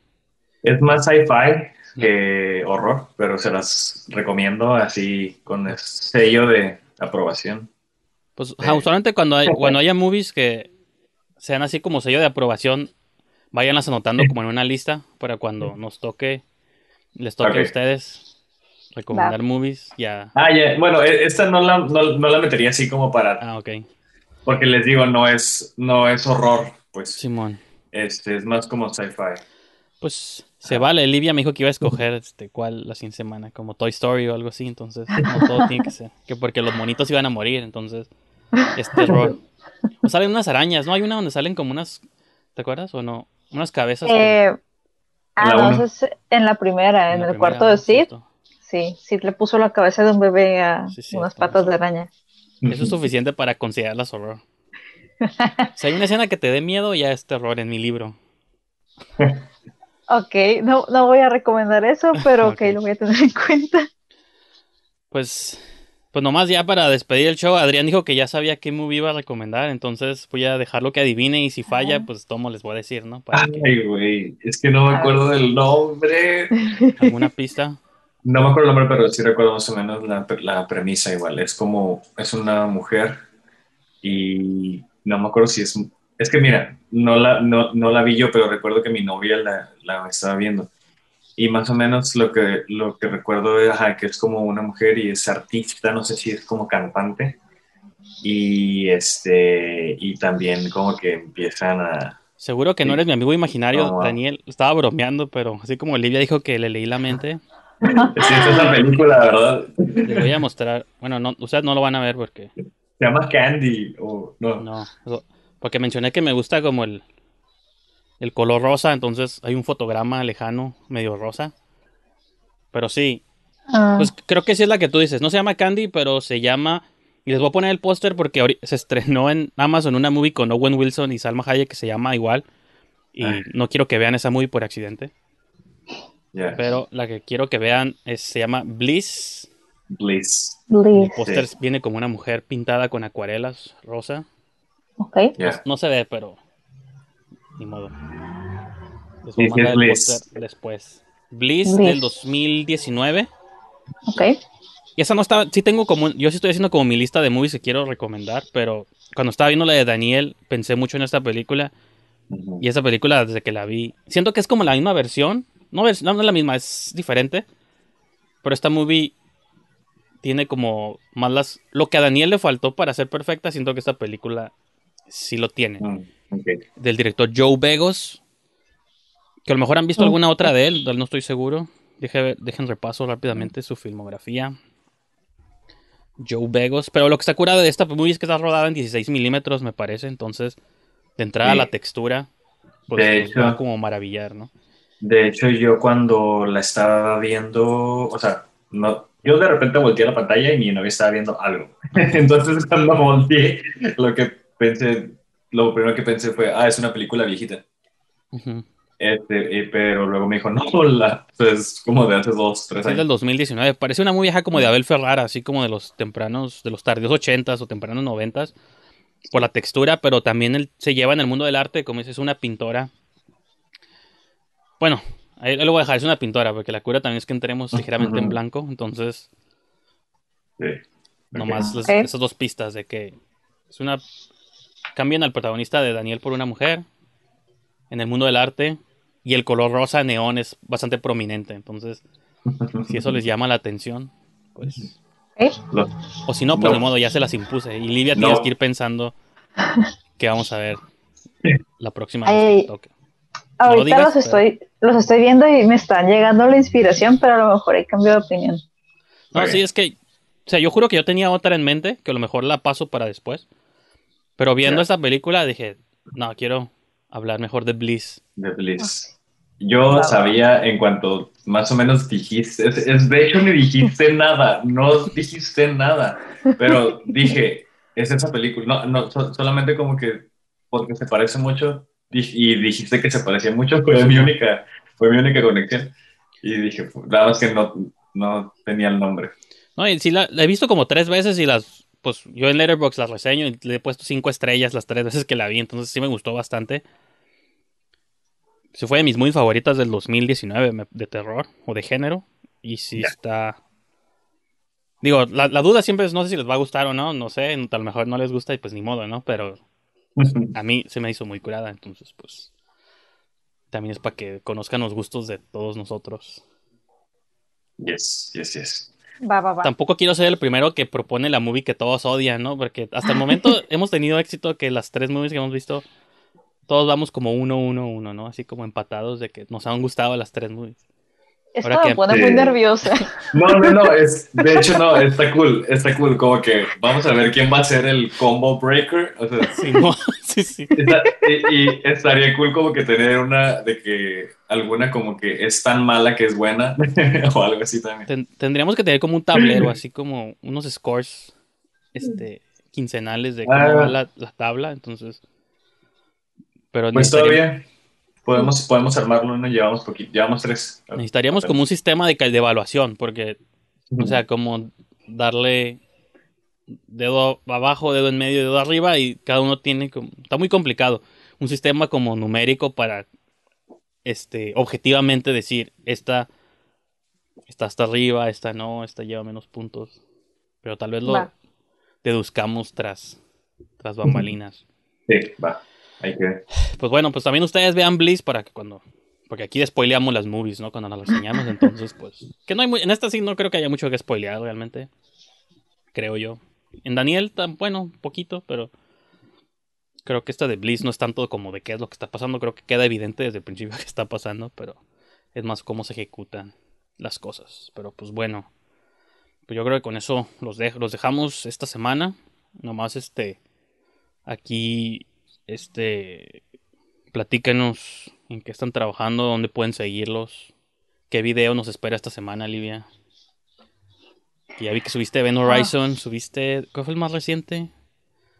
es más sci-fi que horror, pero se las recomiendo así con el sello de aprobación. Pues ajá, usualmente cuando, hay, cuando haya movies que sean así como sello de aprobación, váyanlas anotando como en una lista para cuando nos toque, les toque a ustedes recomendar movies. Ya. Ah, ya, bueno, e- esta no la, no, no la metería así como para, Ah, ok. porque les digo, no es, no es horror, pues, Simón. este, es más como sci-fi. Pues se vale. Livia me dijo que iba a escoger este cuál la siguiente semana, como Toy Story o algo así. Entonces, no todo tiene que ser. Que porque los monitos iban a morir, entonces es terror. (laughs) O salen unas arañas, ¿no? Hay una donde salen como unas. ¿Te acuerdas o no? Unas cabezas. Eh, ah, La no, uno. eso es en la primera, en, la el primera, cuarto de Sid. Sí, Sid le puso la cabeza de un bebé a Sí, sí, unas patas de araña. Eso es suficiente para considerarlas horror. Si hay una escena que te dé miedo, ya es terror en mi libro. (laughs) Ok, no, no voy a recomendar eso, (laughs) pero ok, Ok. lo voy a tener en cuenta. Pues, pues nomás ya para despedir el show, Adrián dijo que ya sabía qué movie iba a recomendar, entonces voy a dejarlo que adivine y si falla, Ah. pues tomo les voy a decir, ¿no? Para Ay, güey, es que no me acuerdo del nombre. (laughs) alguna pista. No me acuerdo el nombre, pero sí recuerdo más o menos la, la premisa igual. Es como, es una mujer y no me acuerdo si es... Es que mira, no la, no, no la vi yo, pero recuerdo que mi novia la, la estaba viendo. Y más o menos lo que, lo que recuerdo es ajá, que es como una mujer y es artista, no sé si es como cantante. Y, este, y también como que empiezan a... Seguro que no Sí. eres mi amigo imaginario, No. Daniel. Estaba bromeando, pero así como Olivia dijo que le leí la mente, (laughs) Sí, esa es la película, ¿verdad? les voy a mostrar. Bueno, no, ustedes no lo van a ver porque Se llama Candy o no. no, porque mencioné que me gusta como el el color rosa, entonces hay un fotograma lejano medio rosa. Pero sí, Ah, Pues creo que sí es la que tú dices. No se llama Candy, pero se llama. Y les voy a poner el póster porque se estrenó en Amazon una movie con Owen Wilson y Salma Hayek que se llama igual. Y Ah. no quiero que vean esa movie por accidente. Pero la que quiero que vean es- se llama Bliss. Bliss. El Bliss. póster viene como una mujer pintada con acuarelas rosa. Ok. No se ve, pero. Ni modo. Les voy a mandar el Bliss. póster después. Bliss, Bliss. del 2019. Ok. Y esa no estaba, sí tengo como, yo sí estoy haciendo como mi lista de movies que quiero recomendar, pero cuando estaba viendo la de Daniel pensé mucho en esta película y esa película desde que la vi, siento que es como la misma versión, no, vers- no, no es la misma, es diferente, pero esta movie tiene como más las, lo que a Daniel le faltó para ser perfecta, siento que esta película sí lo tiene. Mm, Del director Joe Begos, que a lo mejor han visto Mm. alguna otra de él, no estoy seguro. Deje dejen repaso rápidamente su filmografía. Joe Begos. Pero lo que está curado de esta movie es que está rodada en 16 milímetros, me parece. Entonces, de entrada Sí. la textura, pues De hecho. va como maravillar, ¿no? De hecho, yo cuando la estaba viendo, o sea, no, yo de repente volteé la pantalla y mi novia estaba viendo algo. (laughs) Entonces, cuando volteé, lo que pensé, lo primero que pensé fue, ah, es una película viejita. Este, y- pero luego me dijo, no, la, es como de hace dos, tres Es del años. 2019. Parece una muy vieja como de Abel Ferrara, así como de los tempranos, de los tardíos 80s o tempranos 90s. Por la textura, pero también él se lleva en el mundo del arte, como dices, es una pintora. Bueno, ahí lo voy a dejar, es una pintora, porque la cura también es que entremos ligeramente en blanco. Entonces, Sí. nomás las- Ok. esas dos pistas de que es una. Cambian al protagonista de Daniel por una mujer en el mundo del arte y el color rosa neón es bastante prominente. Entonces, si eso les llama la atención, pues. Lo- O si no, pues No. de modo ya se las impuse. Y Livia No. tienes que ir pensando que vamos a ver la próxima vez que toque. Ahorita digas, los pero- estoy, los estoy viendo y me están llegando la inspiración, pero a lo mejor he cambiado de opinión. No, sí, es que. O sea, yo juro que yo tenía otra en mente, que a lo mejor la paso para después. Pero viendo Ya. esta película dije, no, quiero hablar mejor de Bliss. De Bliss. Yo sabía en cuanto más o menos dijiste, es, es- de hecho ni dijiste (laughs) nada, no dijiste nada, pero dije, es esa película, no, no, so- solamente como que porque se parece mucho y dijiste que se parecía mucho, fue mi única, fue mi única conexión y dije, nada más que no, no tenía el nombre. No, y sí la, la he visto como tres veces y las. Pues yo en Letterboxd las reseño y le he puesto cinco estrellas las tres veces que la vi, entonces sí me gustó bastante. Sí fue de mis muy favoritas del 2019 me- de terror o de género. Y sí está. Digo, la, la duda siempre es no sé si les va a gustar o no, no sé, a lo mejor no les gusta y pues ni modo, ¿no? Pero a mí se me hizo muy curada, entonces pues. También es para que conozcan los gustos de todos nosotros. Yes, yes, yes. Va, va, va. Tampoco quiero ser el primero que propone la movie que todos odian, ¿no? Porque hasta el momento (laughs) hemos tenido éxito que las tres movies que hemos visto, todos vamos como uno, uno, uno, ¿no? Así como empatados de que nos han gustado las tres movies. Que- pone muy nerviosa. No, no, no, es, de hecho no, (laughs) está cool, está cool, como que vamos a ver quién va a ser el combo breaker, o sea, Sí, no, (laughs) (laughs) sí, sí. está- y, y estaría cool como que tener una de que alguna como que es tan mala que es buena, o algo así también. Ten- tendríamos que tener como un tablero, así como unos scores este, quincenales de cómo Ah. va la, la tabla, entonces. Pero Pues todavía podemos, podemos armarlo, ¿no? Llevamos poquito, llevamos tres. necesitaríamos como un sistema de, cal- de evaluación, porque, o sea, como darle dedo abajo, dedo en medio, dedo arriba, y cada uno tiene como. Está muy complicado. Un sistema como numérico para este objetivamente decir esta está hasta arriba, esta no, esta lleva menos puntos. Pero tal vez lo Va. deduzcamos tras, tras bambalinas. Sí, va, hay que ver. Pues bueno, pues también ustedes vean Bliss para que cuando. Porque aquí spoileamos las movies, ¿no? Cuando las reseñamos, (laughs) entonces, pues. Que no hay muy. En esta sí no creo que haya mucho que spoilear realmente. Creo yo. En Daniel, tan bueno, poquito, pero. Creo que esta de Bliss no es tanto como de qué es lo que está pasando. Creo que queda evidente desde el principio que está pasando, pero es más cómo se ejecutan las cosas. Pero pues bueno. Pues yo creo que con eso los dejamos esta semana. Nomás este. Aquí. Este. Platícanos en qué están trabajando, dónde pueden seguirlos. ¿Qué video nos espera esta semana, Livia? Que Ya vi que subiste Event Horizon, subiste. ¿Cuál fue el más reciente?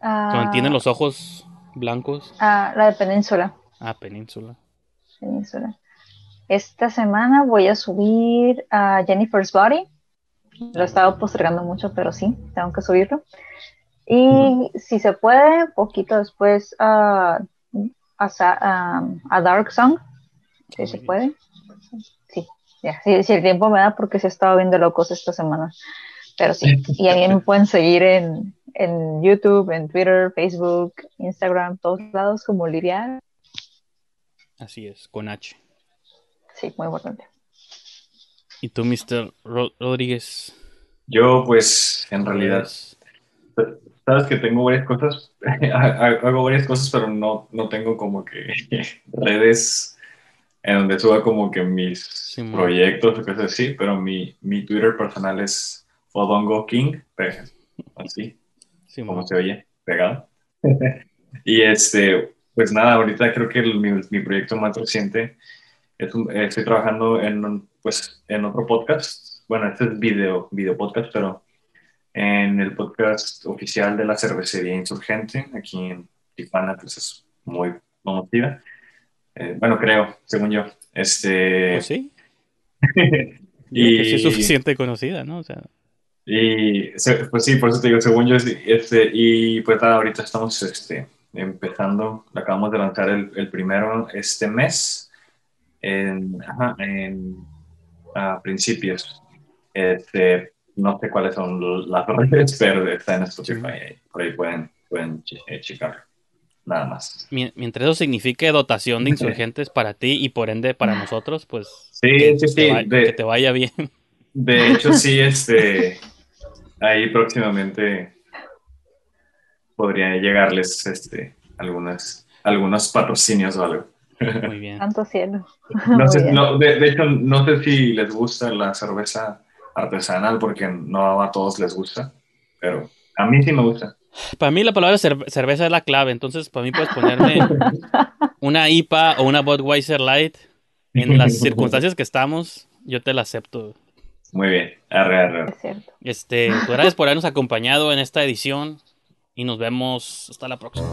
Ah, tienen los ojos blancos. ah, la de Península. Ah, Península. Península. Esta semana voy a subir a Jennifer's Body. Lo he estado postergando mucho, pero sí, tengo que subirlo. Y si se puede, poquito después a, a, Sa- a- Dark Song. Si se puede. Sí, ya, si el tiempo me da, porque se ha estado viendo locos esta semana. Pero sí, y a mí me pueden seguir en, en YouTube, en Twitter, Facebook, Instagram, todos lados como Liria. Así es, con H. Sí, muy importante. ¿Y tú, Mr. Ro- Rodríguez? Yo, pues, en realidad, sabes que tengo varias cosas, (laughs) hago varias cosas, pero no, no tengo como que (laughs) redes en donde suba como que mis proyectos o cosas así, pero mi, mi Twitter personal es Fodongo King, así Sí, como mo- se oye, pegado. (laughs) y este, pues nada, ahorita creo que el- mi, mi proyecto más reciente es un- estoy trabajando en, un- pues, en otro podcast. Bueno, este es video, video podcast, pero en el podcast oficial de la cervecería Insurgente, aquí en Tijuana, pues es muy conocida. Eh, bueno, creo, según yo. Este, Pues sí. (laughs) Sí es Y- suficiente conocida, ¿no? O sea, Y pues sí, por eso te digo, según yo, este, y pues ahorita estamos este, empezando, acabamos de lanzar el, el primero este mes, en, ajá, en a principios. Este, no sé cuáles son las redes, pero está en Spotify, ahí, por ahí pueden, pueden eh, checarlo, nada más. mi- mientras eso signifique dotación de insurgentes para ti y por ende para nosotros, pues Sí, que, sí, te sí, va- de- que te vaya bien. De hecho, sí, (laughs) este, ahí próximamente podría llegarles, este, algunas, algunos patrocinios o algo. Muy bien. Santo cielo. No sé, no, de, de hecho, no sé si les gusta la cerveza artesanal, porque no a todos les gusta, pero a mí sí me gusta. Para mí la palabra cer- cerveza es la clave, entonces para mí puedes ponerme (laughs) una IPA o una Budweiser Light en las circunstancias que estamos, yo te la acepto. Muy bien, arre, arre. Es cierto. Este, pues, gracias por habernos acompañado en esta edición y nos vemos hasta la próxima.